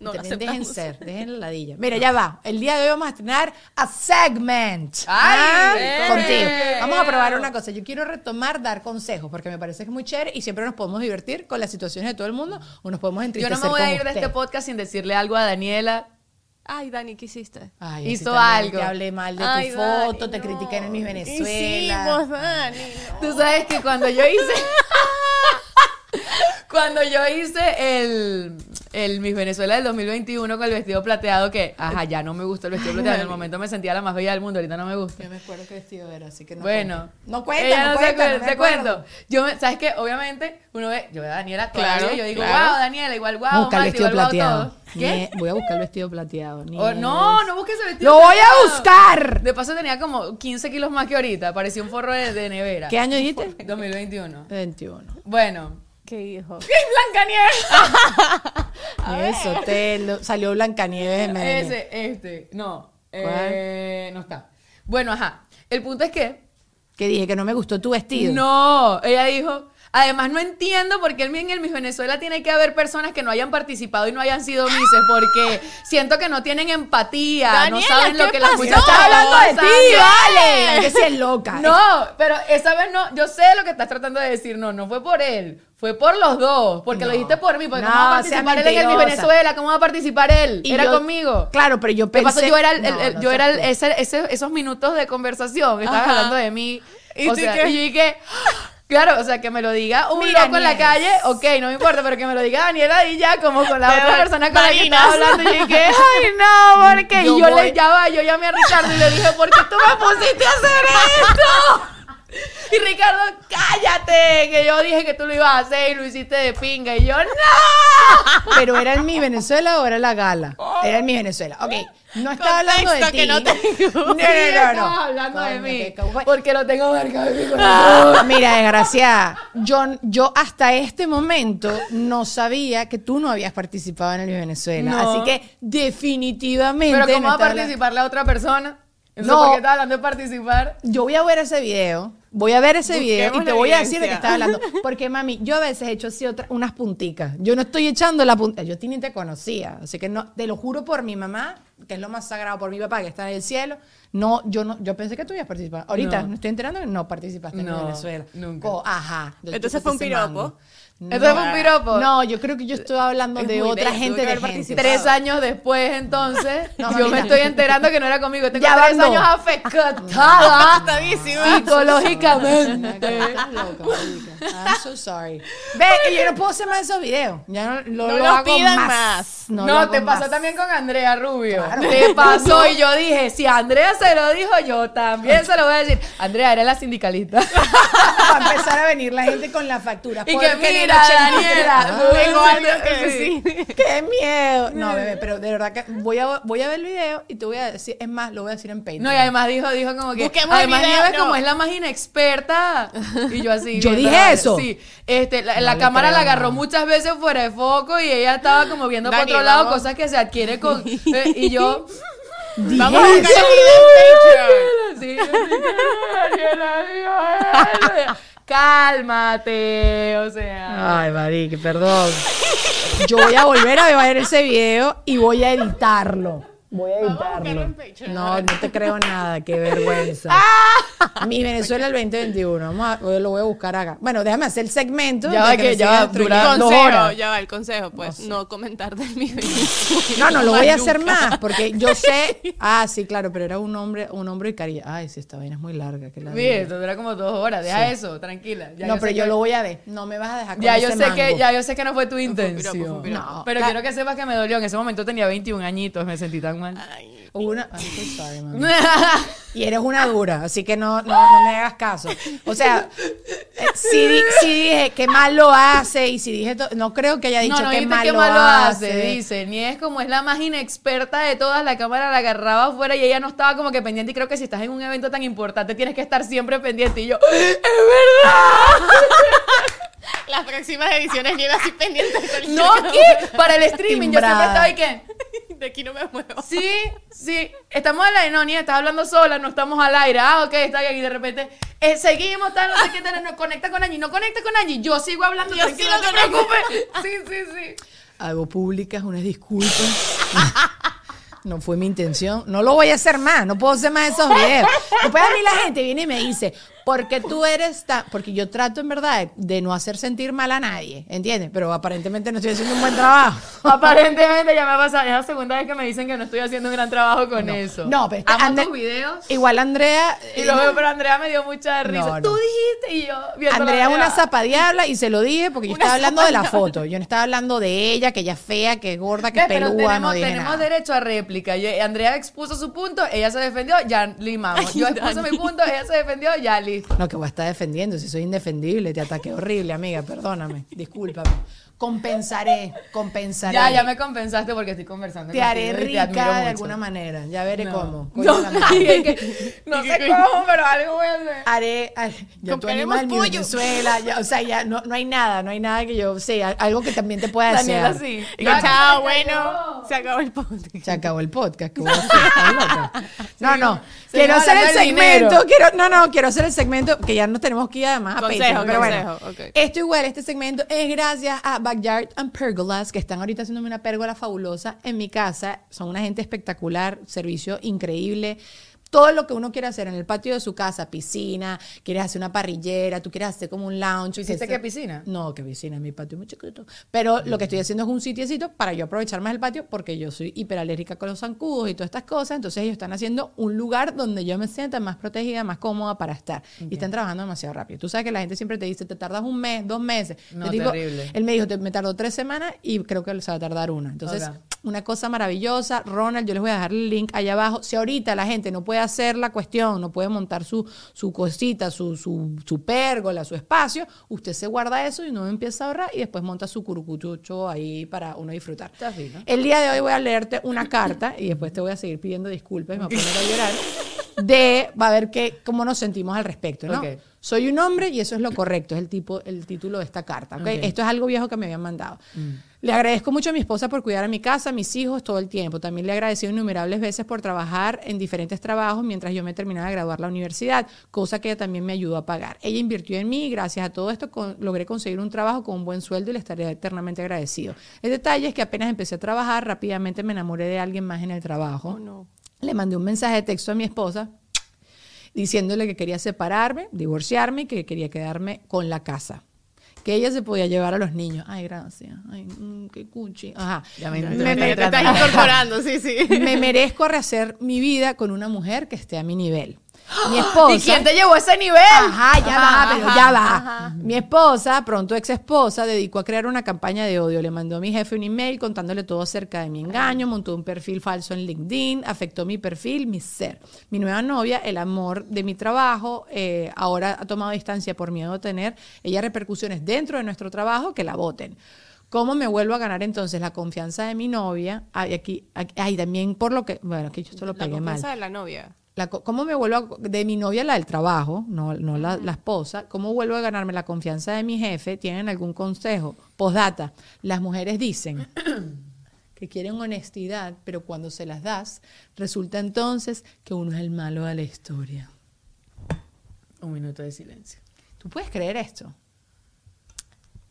D: No
B: dejen ser, dejen la ladilla. Mira, ya va. El día de hoy vamos a estrenar a segment.
C: ¡Ay!
B: Ah,
C: ¡Eh!
B: Contigo. Vamos a probar una cosa. Yo quiero retomar dar consejos porque me parece que es muy chévere y siempre nos podemos divertir con las situaciones de todo el mundo o nos podemos
C: Yo
B: entristecer
C: no me voy a ir de este podcast sin decirle algo a Daniela.
D: Ay, Dani, ¿qué hiciste?
B: Ay,
C: Hizo algo.
B: Te hablé mal de
D: Ay,
B: tu
D: Dani,
B: foto, te
D: no.
B: critiqué en Miss Venezuela.
D: Hicimos, Dani. no.
C: Tú sabes que cuando yo hice. cuando yo hice el, el Miss Venezuela del 2021 con el vestido plateado, que, ajá, ya no me gustó el vestido plateado. En el momento me sentía la más bella del mundo, ahorita no me gusta.
B: Yo me acuerdo qué vestido era, así que no
C: Bueno.
B: No cuenta,
C: ella
B: no
C: se
B: cuenta,
C: acuerda,
B: no me
C: te
B: acuerdo.
C: cuento. Yo, me- ¿sabes qué? Obviamente, uno ve, yo veo a Daniela todavía,
D: Claro,
C: yo digo,
D: claro.
C: wow, Daniela, igual wow,
B: Voy a buscar el vestido
C: igual wow
B: plateado.
C: todo. ¿Qué?
B: Voy a buscar el vestido plateado.
C: Oh, no, no busques ese vestido.
B: ¡Lo voy a
C: plateado.
B: buscar!
C: De paso tenía como 15 kilos más que ahorita, parecía un forro de, de nevera.
B: ¿Qué año dijiste?
C: 2021.
B: 21.
C: Bueno.
D: ¿Qué hijo?
C: Blancanieves.
B: Nieves Sotelo. Salió Blancanieves de.
C: Ese, este, no. Eh, no está. Bueno, ajá. El punto es que
B: Que dije que no me gustó tu vestido.
C: No, ella dijo, además no entiendo por qué en el Miss Venezuela tiene que haber personas que no hayan participado y no hayan sido Misses, porque siento que no tienen empatía, no saben lo
D: ¿qué
C: que las muchachas
B: Estás hablando de ti, vale. Que si es loca.
C: No, pero esa vez no, yo sé lo que estás tratando de decir, no, no fue por él, fue por los dos, porque lo
B: No.
C: dijiste por mí, porque
B: No,
C: ¿cómo va a participar él en el Miss. Venezuela? ¿Cómo va a participar él?
B: Y
C: Era
B: yo-
C: conmigo.
B: Claro, pero yo
C: ¿Qué
B: pensé...
C: pasó? Yo era, el,
B: No,
C: yo era el- ese- ese- esos minutos de conversación, estabas
D: Ajá.
C: hablando de mí.
D: ¿Y
C: o sea,
D: qué?
C: y yo dije, claro, o sea, que me lo diga un
B: Mira,
C: loco en la calle, ok, no me importa, pero que me lo diga Daniela y ya, como con la otra persona con la que
D: Marinas.
C: estaba hablando. Y dije, ay, no, porque
B: Yo
C: y yo
B: voy-
C: le va, yo llamé a Ricardo y le dije, ¿por qué tú me pusiste a hacer esto? Y Ricardo, cállate, que yo dije que tú lo ibas a hacer y lo hiciste de pinga. Y yo, no.
B: Pero era en mi Venezuela o era la gala. Era en mi Venezuela. Ok. No estaba hablando de ti.
D: que no tengo.
B: No, no, no, no.
C: hablando de mí. Porque lo tengo marcado en mi corazón.
B: Ah, Mira, desgraciada, yo, yo hasta este momento no sabía que tú no habías participado en el Venezuela.
C: No.
B: Así que definitivamente.
C: Pero ¿cómo
B: no
C: va a participar la otra persona? Eso
B: No.
C: ¿Por qué hablando de participar?
B: Yo voy a ver ese video. Voy a ver ese video y te voy a decir de qué estaba hablando. Porque, mami, yo a veces he hecho así otra- unas punticas. Yo no estoy echando la punta. Yo ni te conocía. Así que no, te lo juro por mi mamá que es lo más sagrado por mi papá, que está en el cielo. No, yo no, yo pensé que tú ibas a participar. Ahorita
C: No.
B: me estoy enterando que no participaste en
C: No,
B: Venezuela.
C: nunca.
B: Oh, ajá.
D: Entonces fue un piropo.
B: mango.
C: Entonces fue un piropo.
B: No, yo creo que yo estoy hablando
D: Es
B: de otra
D: bello,
B: gente de gente.
C: Tres años después, entonces,
B: No,
C: yo me estoy enterando que no era conmigo. Tengo
B: Ya
C: tres años afectada psicológicamente.
B: Loca. I'm so sorry. Ve, y yo no puedo hacer más esos videos. Ya no, lo,
D: No
B: lo hago
D: pidan
B: más.
D: más.
C: No, te pasó
B: más.
C: también con Andrea Rubio.
B: Claro.
C: Te pasó y yo dije, si Andrea se lo dijo, yo también se lo voy a decir. Andrea era la sindicalista.
B: Va a empezar a venir la gente con la factura.
C: y que mira,
B: 83
C: Daniela,
D: Tengo algo que
C: Sí.
B: ¡Qué miedo! No, bebé, pero de verdad que voy a, voy a ver el video y te voy a decir, es más, lo voy a decir en Patreon.
C: No, y además dijo, dijo como que.
D: Busquemos
C: además, Nieves
D: no.
C: como es la más inexperta. Y yo así.
B: ¿Yo dije eso?
C: Sí. Este, la, cámara la agarró muchas veces fuera de foco y ella estaba como viendo por
D: Dani,
C: otro lado
D: vamos.
C: cosas que se adquiere con. eh, y yo.
D: Vamos a Patreon.
C: Daniela. Cálmate, o sea.
B: Ay, marique, perdón. Yo voy a volver a ver ese video y voy a editarlo. Voy a editarlo. No, no te creo nada, qué vergüenza. Mi Venezuela el 2021. Vamos a, lo voy a buscar acá. Bueno, déjame hacer el segmento.
C: Ya
B: de
C: va
B: que
C: ya va a
B: destruyendo.
C: durar dos
D: Consejo,
C: horas.
D: ya va el consejo, pues, no comentar del video.
B: No, no, lo voy a hacer más, porque yo sé. Ah, sí, claro, pero era un hombre, un hombre y cariño. Ay, sí, esta vaina es muy larga. Que la
C: Bien, esto dura como dos horas. Deja eso, tranquila. Ya
B: no,
C: sé
B: pero yo
C: que-
B: lo voy a ver. No me vas a dejar con
C: Ya yo
B: ese
C: sé que ya yo sé que no fue tu
D: fue un piropo, fue
C: intención.
D: un piropo.
B: No.
C: Pero quiero que sepas que me dolió. En ese momento tenía 21 añitos, me sentí tan mal.
D: Ay,
B: Una, I'm so sorry, mami. Y eres una dura, así que no, no, no me hagas caso. O sea, eh, si, di- si dije que mal lo hace y si dije, to- no creo que haya dicho
C: no, no
B: que
C: dijiste
B: mal
C: que
B: lo
C: mal lo
B: hace.
C: hace, dice. Ni es como es la más inexperta de todas, la cámara la agarraba afuera y ella no estaba como que pendiente. Y creo que si estás en un evento tan importante tienes que estar siempre pendiente. Y yo, ¡es verdad!
D: Las próximas ediciones llevo así pendientes. con
C: No, ¿qué? Para el streaming, yo siempre estaba ahí que.
D: De aquí no me muevo.
C: Sí, sí, estamos al aire, no, ni estás hablando sola, no estamos al aire. Ah, ok, está bien. Y de repente, eh, seguimos, tal, no sé qué, tal, no conecta con Angie, no conecta con Angie. Yo sigo hablando,
D: Yo
C: tranquila,
D: sí
C: no te preocupes. Sí, sí, sí.
B: Hago públicas unas disculpas. No fue mi intención. No lo voy a hacer más. No puedo hacer más esos videos. Después a mí la gente viene y me dice, porque tú eres tan... Porque yo trato en verdad de, no hacer sentir mal a nadie, ¿entiendes? Pero aparentemente no estoy haciendo un buen trabajo.
C: Aparentemente ya me ha pasado, es la segunda vez que me dicen que no estoy haciendo un gran trabajo con eso.
B: No, pero
C: Amo tus videos.
B: Igual Andrea...
C: Y lo veo, pero Andrea me dio mucha risa.
B: No, no.
C: Tú dijiste y yo
B: Andrea es una zapadiabla y se lo dije porque yo
D: Una
B: estaba hablando de la foto. Yo no estaba hablando de ella, que ella es fea, que es gorda, que es pelúa,
C: tenemos,
B: no dije
C: tenemos
B: nada.
C: derecho a réplica. Yo- Andrea expuso su punto, ella se defendió, ya limamos. Yo expuse mi punto, ella se defendió, ya
B: No, que voy a estar defendiendo, si soy indefendible, te ataqué horrible, amiga, perdóname, discúlpame. Compensaré, compensaré.
C: Ya, ya me compensaste porque estoy conversando.
B: Te haré
C: te
B: rica de
C: mucho.
B: alguna manera, ya veré
C: No.
B: cómo.
C: No, que- no sé cómo, pero algo voy a hacer.
B: Haré, haré- ya tú
D: Compraremos
B: animas
D: pollo.
B: Venezuela, ya, o sea, ya no, no hay nada, no hay nada que yo sea, algo que también te pueda
C: Daniela,
B: desear.
C: sí.
D: Y chao, bueno, se acabó el podcast.
B: Se acabó el podcast, ¿qué voy a hacer? No, no. Quiero hacer el segmento. Quiero, no, no, quiero hacer el segmento que ya nos tenemos que ir además a
D: Consejo,
B: Patreon, pero bueno.
D: consejo, ok.
B: Esto igual, este segmento es gracias a Backyard and Pergolas, que están ahorita haciéndome una pérgola fabulosa en mi casa. Son una gente espectacular, servicio increíble. Todo lo que uno quiere hacer en el patio de su casa, piscina, quieres hacer una parrillera, tú quieres hacer como un lounge.
C: ¿Hiciste qué piscina?
B: no, que piscina, mi patio es muy chiquito. Pero lo que estoy haciendo es un sitiecito para yo aprovechar más el patio porque yo soy hiperalérgica con los zancudos y todas estas cosas. Entonces ellos están haciendo un lugar donde yo me sienta más protegida, más cómoda para estar. Y están trabajando demasiado rápido. Tú sabes que la gente siempre te dice, te tardas un mes, dos meses.
C: No,
B: digo,
C: terrible.
B: Él me dijo, "Te- me tardó tres semanas y creo que se va a tardar una. Entonces, una cosa maravillosa. Ronald, yo les voy a dejar el link allá abajo. Si ahorita la gente no puede hacer la cuestión, no puede montar su, su cosita, su, su, su pérgola, su espacio, usted se guarda eso y uno empieza a ahorrar y después monta su curucuchucho ahí para uno disfrutar. El día de hoy voy a leerte una carta y después te voy a seguir pidiendo disculpas y me voy a poner a llorar. de, va a ver qué, cómo nos sentimos al respecto, ¿no? Soy un hombre y eso es lo correcto, es el tipo, el título de esta carta, ¿ok?
C: Ok.
B: Esto es algo viejo que me habían mandado. Le agradezco mucho a mi esposa por cuidar a mi casa, a mis hijos todo el tiempo. También le he agradecido innumerables veces por trabajar en diferentes trabajos mientras yo me terminaba de graduar la universidad, cosa que ella también me ayudó a pagar. Ella invirtió en mí y gracias a todo esto con- logré conseguir un trabajo con un buen sueldo y le estaré eternamente agradecido. El detalle es que apenas empecé a trabajar, rápidamente me enamoré de alguien más en el trabajo.
D: Oh, no.
B: Le mandé un mensaje de texto a mi esposa diciéndole que quería separarme, divorciarme y que quería quedarme con la casa. Que ella se podía llevar a los niños. Ay, gracias. Ay, mm, qué cuchi. Ajá.
C: Ya me-
B: Me-
C: te
B: me-
C: detrás
D: estás incorporando, sí, sí.
B: me merezco rehacer mi vida con una mujer que esté a mi nivel. Mi esposa.
C: ¿Y quién te llevó a ese nivel?
B: Ajá, ya
D: Ajá,
B: va, pero
D: ajá,
B: ya va.
D: ajá.
B: Mi esposa, pronto ex esposa, dedicó a crear una campaña de odio. Le mandó a mi jefe un email contándole todo acerca de mi engaño, montó un perfil falso en LinkedIn, afectó mi perfil, mi ser. Mi nueva novia, el amor de mi trabajo, eh, ahora ha tomado distancia por miedo a tener ella repercusiones dentro de nuestro trabajo que la voten. ¿Cómo me vuelvo a ganar entonces la confianza de mi novia? Ay, aquí, aquí ay, también por lo que, bueno, aquí yo esto lo
D: La
B: pegué mal.
D: confianza de la novia.
B: La ¿Cómo me vuelvo a- de mi novia, la del trabajo, no, no la, la esposa? ¿Cómo vuelvo a ganarme la confianza de mi jefe? ¿Tienen algún consejo? Postdata, las mujeres dicen que quieren honestidad, pero cuando se las das, resulta entonces que uno es el malo de la historia.
C: Un minuto de silencio.
B: ¿Tú puedes creer esto?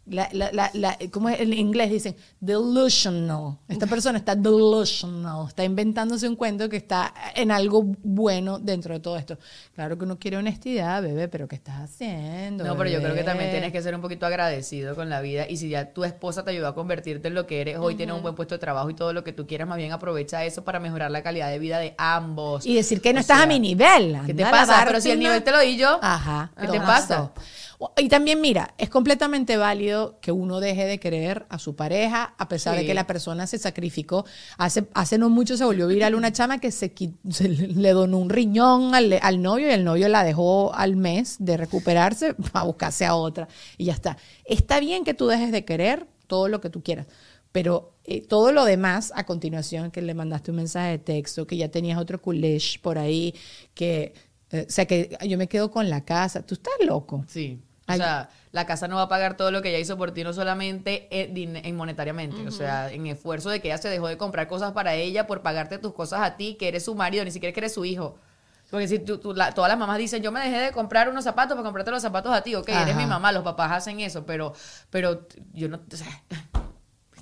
B: La, la, la, la- ¿Cómo es? en inglés dicen delusional. Esta persona está delusional, está inventándose un cuento que está en algo bueno dentro de todo esto. Claro que uno quiere honestidad, bebé, pero ¿qué estás haciendo?
C: No, pero yo creo que también tienes que ser un poquito agradecido con la vida y si ya tu esposa te ayudó a convertirte en lo que eres, hoy tienes un buen puesto de trabajo y todo lo que tú quieras, más bien aprovecha eso para mejorar la calidad de vida de ambos.
B: Y decir que no
C: O
B: estás a mi nivel.
C: ¿Qué te pasa? Pero si el nivel te lo di yo,
B: Ajá.
C: ¿qué
B: ¿qué
C: te pasa?
B: Y también, mira, es completamente válido que uno deje de querer a su pareja a pesar de que la persona se sacrificó. Hace, hace no mucho se volvió viral una chama que se, le donó un riñón al, al novio y el novio la dejó al mes de recuperarse para buscarse a otra y ya está. Está bien que tú dejes de querer todo lo que tú quieras. Pero eh, todo lo demás, a continuación, que le mandaste un mensaje de texto, que ya tenías otro culish por ahí, que, eh, o sea, que yo me quedo con la casa. Tú estás loco.
C: Sí.
B: Ay.
C: O sea, la casa no va a pagar todo lo que ella hizo por ti, no solamente en, din- en monetariamente, o sea, en esfuerzo de que ella se dejó de comprar cosas para ella por pagarte tus cosas a ti, que eres su marido, ni siquiera que eres su hijo. Porque si tú, tú- la- todas las mamás dicen, yo me dejé de comprar unos zapatos para comprarte los zapatos a ti, ok, eres mi mamá, los papás hacen eso, pero, pero yo no, o sea,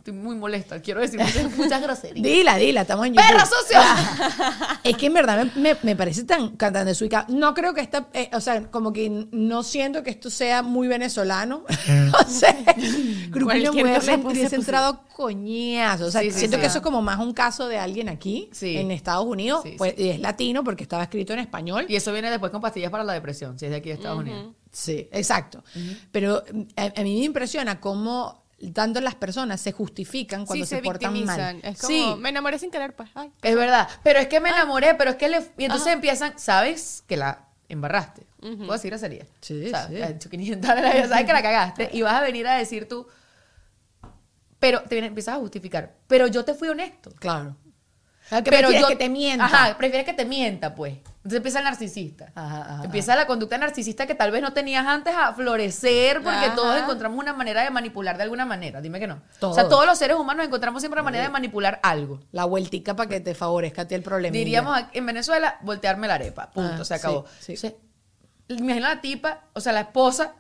C: estoy muy molesta, quiero decir muchas, muchas groserías.
B: Dila, dila, estamos en YouTube.
C: ¡Perra sucio!
B: Es que en verdad me, me- parece tan, tan desubicado. No creo que esta, eh, o sea, como que no siento que esto sea muy venezolano. o sea, Grupo de
D: Cualquier
B: Mujer
D: cosa
B: le
D: puede
B: hubiese
D: ser
B: entrado a coñazo. O sea,
C: Sí, sí,
B: siento
C: sí.
B: que eso es como más un caso de alguien aquí, en Estados Unidos,
C: Sí,
B: pues, y es latino porque estaba escrito en español.
C: Y eso viene después con pastillas para la depresión, si es de aquí de Estados Unidos.
B: Sí, exacto. Pero mm, a, a mí me impresiona cómo tanto las personas se justifican cuando
D: sí,
B: se,
D: se,
B: portan mal.
D: Es como,
C: Sí.
D: me enamoré sin querer, pues. Ay.
C: Es verdad, pero es que me enamoré, pero es que le... Y entonces empiezan, ¿sabes? Que la embarraste. ¿Puedo decir grosería?
B: Sí,
C: ¿Sabes?
B: sí.
C: Ya he dicho 500 veces, ya sabes que la cagaste y vas a venir a decir tú... Pero te viene- empiezas a justificar. Pero yo te fui honesto.
B: Claro. Ah, que
C: pero
B: prefieres
C: yo
B: que te mienta.
C: Ajá, prefieres que te mienta, pues. Entonces empieza el narcisista.
B: Ajá, ajá,
C: empieza la conducta narcisista que tal vez no tenías antes a florecer porque
D: Ajá.
C: todos encontramos una manera de manipular de alguna manera. Dime que no. O sea, todos los seres humanos encontramos siempre una manera de manipular algo.
B: La vueltica para que te favorezca a ti el problema.
C: Diríamos en Venezuela, voltearme la arepa. Punto,
B: Ah,
C: se acabó.
B: sí, sí.
C: Imagina la tipa, o sea, la esposa,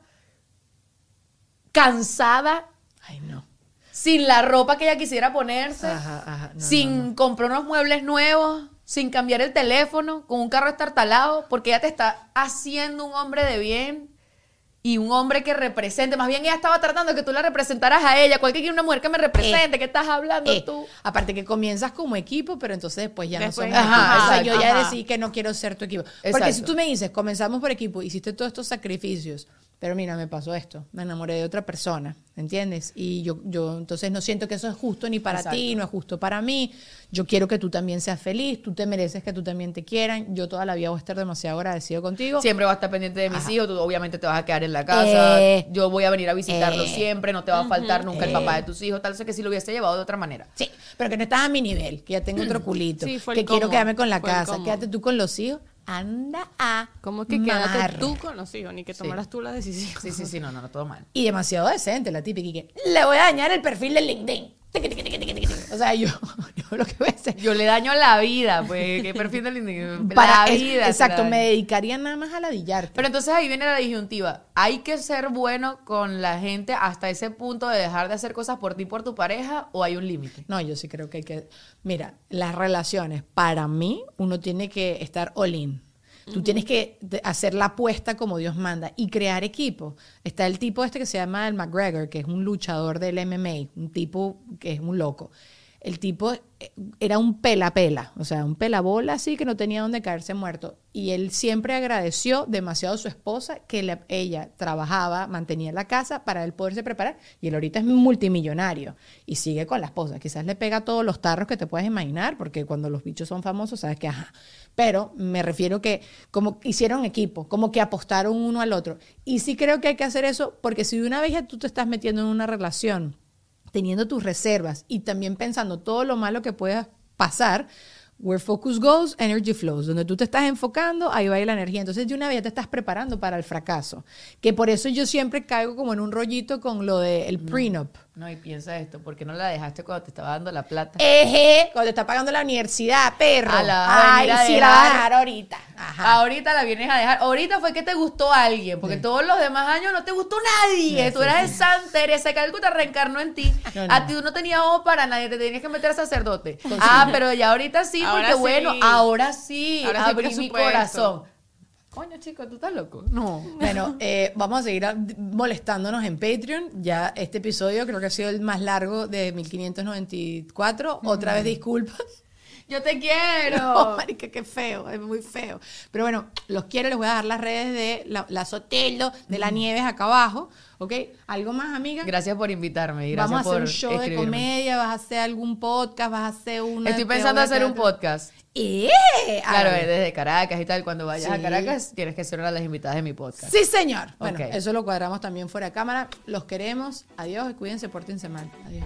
C: cansada,
B: Ay, no.
C: sin la ropa que ella quisiera ponerse,
B: Ajá, ajá, no,
C: sin
B: no,
C: comprar unos muebles nuevos, sin cambiar el teléfono, con un carro estartalado, porque ella te está haciendo un hombre de bien y un hombre que represente. Más bien ella estaba tratando de que tú la representaras a ella. Cualquier una mujer que me represente, ¿qué estás hablando
B: Eh,
C: tú?
B: aparte que comienzas como equipo, pero entonces después ya
D: Después-
B: no somos
C: Ajá,
B: equipo. O sea,
C: exacto,
B: yo ya
C: ajá.
B: decidí que no quiero ser tu equipo. Porque
C: Exacto.
B: si tú me dices, comenzamos por equipo, hiciste todos estos sacrificios, pero mira, me pasó esto, me enamoré de otra persona, ¿entiendes? Y yo, yo entonces no siento que eso es justo ni para
C: Exacto.
B: ti, no es justo para mí. Yo quiero que tú también seas feliz, tú te mereces que tú también te quieran. Yo toda la vida voy a estar demasiado agradecido contigo.
C: Siempre va a estar pendiente de mis hijos, tú obviamente te vas a quedar en la casa,
B: Eh,
C: yo voy a venir a visitarlo
B: eh,
C: siempre, no te va a faltar nunca el
B: eh.
C: papá de tus hijos, tal vez que si lo hubiese llevado de otra manera.
B: Sí, pero que no estás a mi nivel, que ya tengo otro culito,
D: Sí,
B: que
D: el
B: quiero
D: cómo,
B: quedarme con la casa.
D: cómo.
B: Quédate tú con los hijos. Anda a
D: Como que
B: mamar.
D: quédate tú con los hijos, ni que tomaras tú la decisión.
C: Sí, sí, sí, no, no, no, todo mal.
B: Y demasiado decente la típica y que le voy a dañar el perfil de LinkedIn. O sea, yo, yo lo que voy a hacer
C: Yo le daño la vida, pues, qué perfil del
B: para-
C: La vida.
B: exacto,
C: la
B: me dedicaría nada más a ladillarte.
C: Pero entonces ahí viene la disyuntiva. ¿Hay que ser bueno con la gente hasta ese punto de dejar de hacer cosas por ti, por tu pareja, o hay un límite?
B: No, yo sí creo que hay que. Mira, las relaciones, para mí, uno tiene que estar all in. Tú tienes que hacer la apuesta como Dios manda y crear equipo. Está el tipo este que se llama el McGregor, que es un luchador del MMA, un tipo que es un loco. El tipo eh, era un pela-pela, o sea, un pelabola así que no tenía dónde caerse muerto. Y él siempre agradeció demasiado a su esposa que la- ella trabajaba, mantenía la casa para él poderse preparar. Y él ahorita es multimillonario y sigue con la esposa. Quizás le pega todos los tarros que te puedes imaginar, porque cuando los bichos son famosos, sabes que ajá. Pero me refiero que como hicieron equipo, como que apostaron uno al otro. Y sí creo que hay que hacer eso, porque si de una vez ya tú te estás metiendo en una relación, teniendo tus reservas y también pensando todo lo malo que pueda pasar, where focus goes, energy flows. Donde tú te estás enfocando, ahí va a ir la energía. Entonces, de una vez ya te estás preparando para el fracaso. Que por eso yo siempre caigo como en un rollito con lo del prenup.
C: No, y piensa esto, ¿por qué no la dejaste cuando te estaba dando la plata?
B: Eje, cuando te está pagando la universidad, perro.
C: Ah, la a
B: Ay,
C: a
B: sí, la vas a
C: dejar.
B: ahorita. Ajá.
C: Ahorita la vienes a dejar. Ahorita fue que te gustó alguien, porque todos los demás años no te gustó nadie. Tú eras el Santa Teresa Calcuta reencarnó en ti.
B: No, no.
C: A ti no tenía ojo para nadie, te tenías que meter a sacerdote. Ah, pero ya ahorita sí,
D: Ahora
C: porque
D: sí.
C: bueno, ahora sí,
D: Ahora sí,
C: abrí mi corazón. Coño, chico, ¿tú estás loco? No.
B: Bueno, eh, vamos a seguir molestándonos en Patreon. Ya este episodio creo que ha sido el más largo de 1594. Otra vez disculpas.
C: Yo te quiero.
B: No, marica, qué feo, es muy feo. Pero bueno, los quiero, les voy a dejar las redes de la, la Sotelo, de la Nieves acá abajo, ¿ok? ¿Algo más, amiga?
C: Gracias por invitarme y gracias
B: Vamos a hacer
C: por
B: un show de comedia, vas a hacer algún podcast, vas a hacer una...
C: Estoy pensando hacer un podcast.
B: ¡Eh!
C: Claro, desde Caracas y tal. Cuando vayas a
B: Sí.
C: Caracas, tienes que ser una de las invitadas de mi podcast.
B: Sí, señor. Bueno, eso lo cuadramos también fuera de cámara. Los queremos. Adiós y cuídense, pórtense mal. Adiós.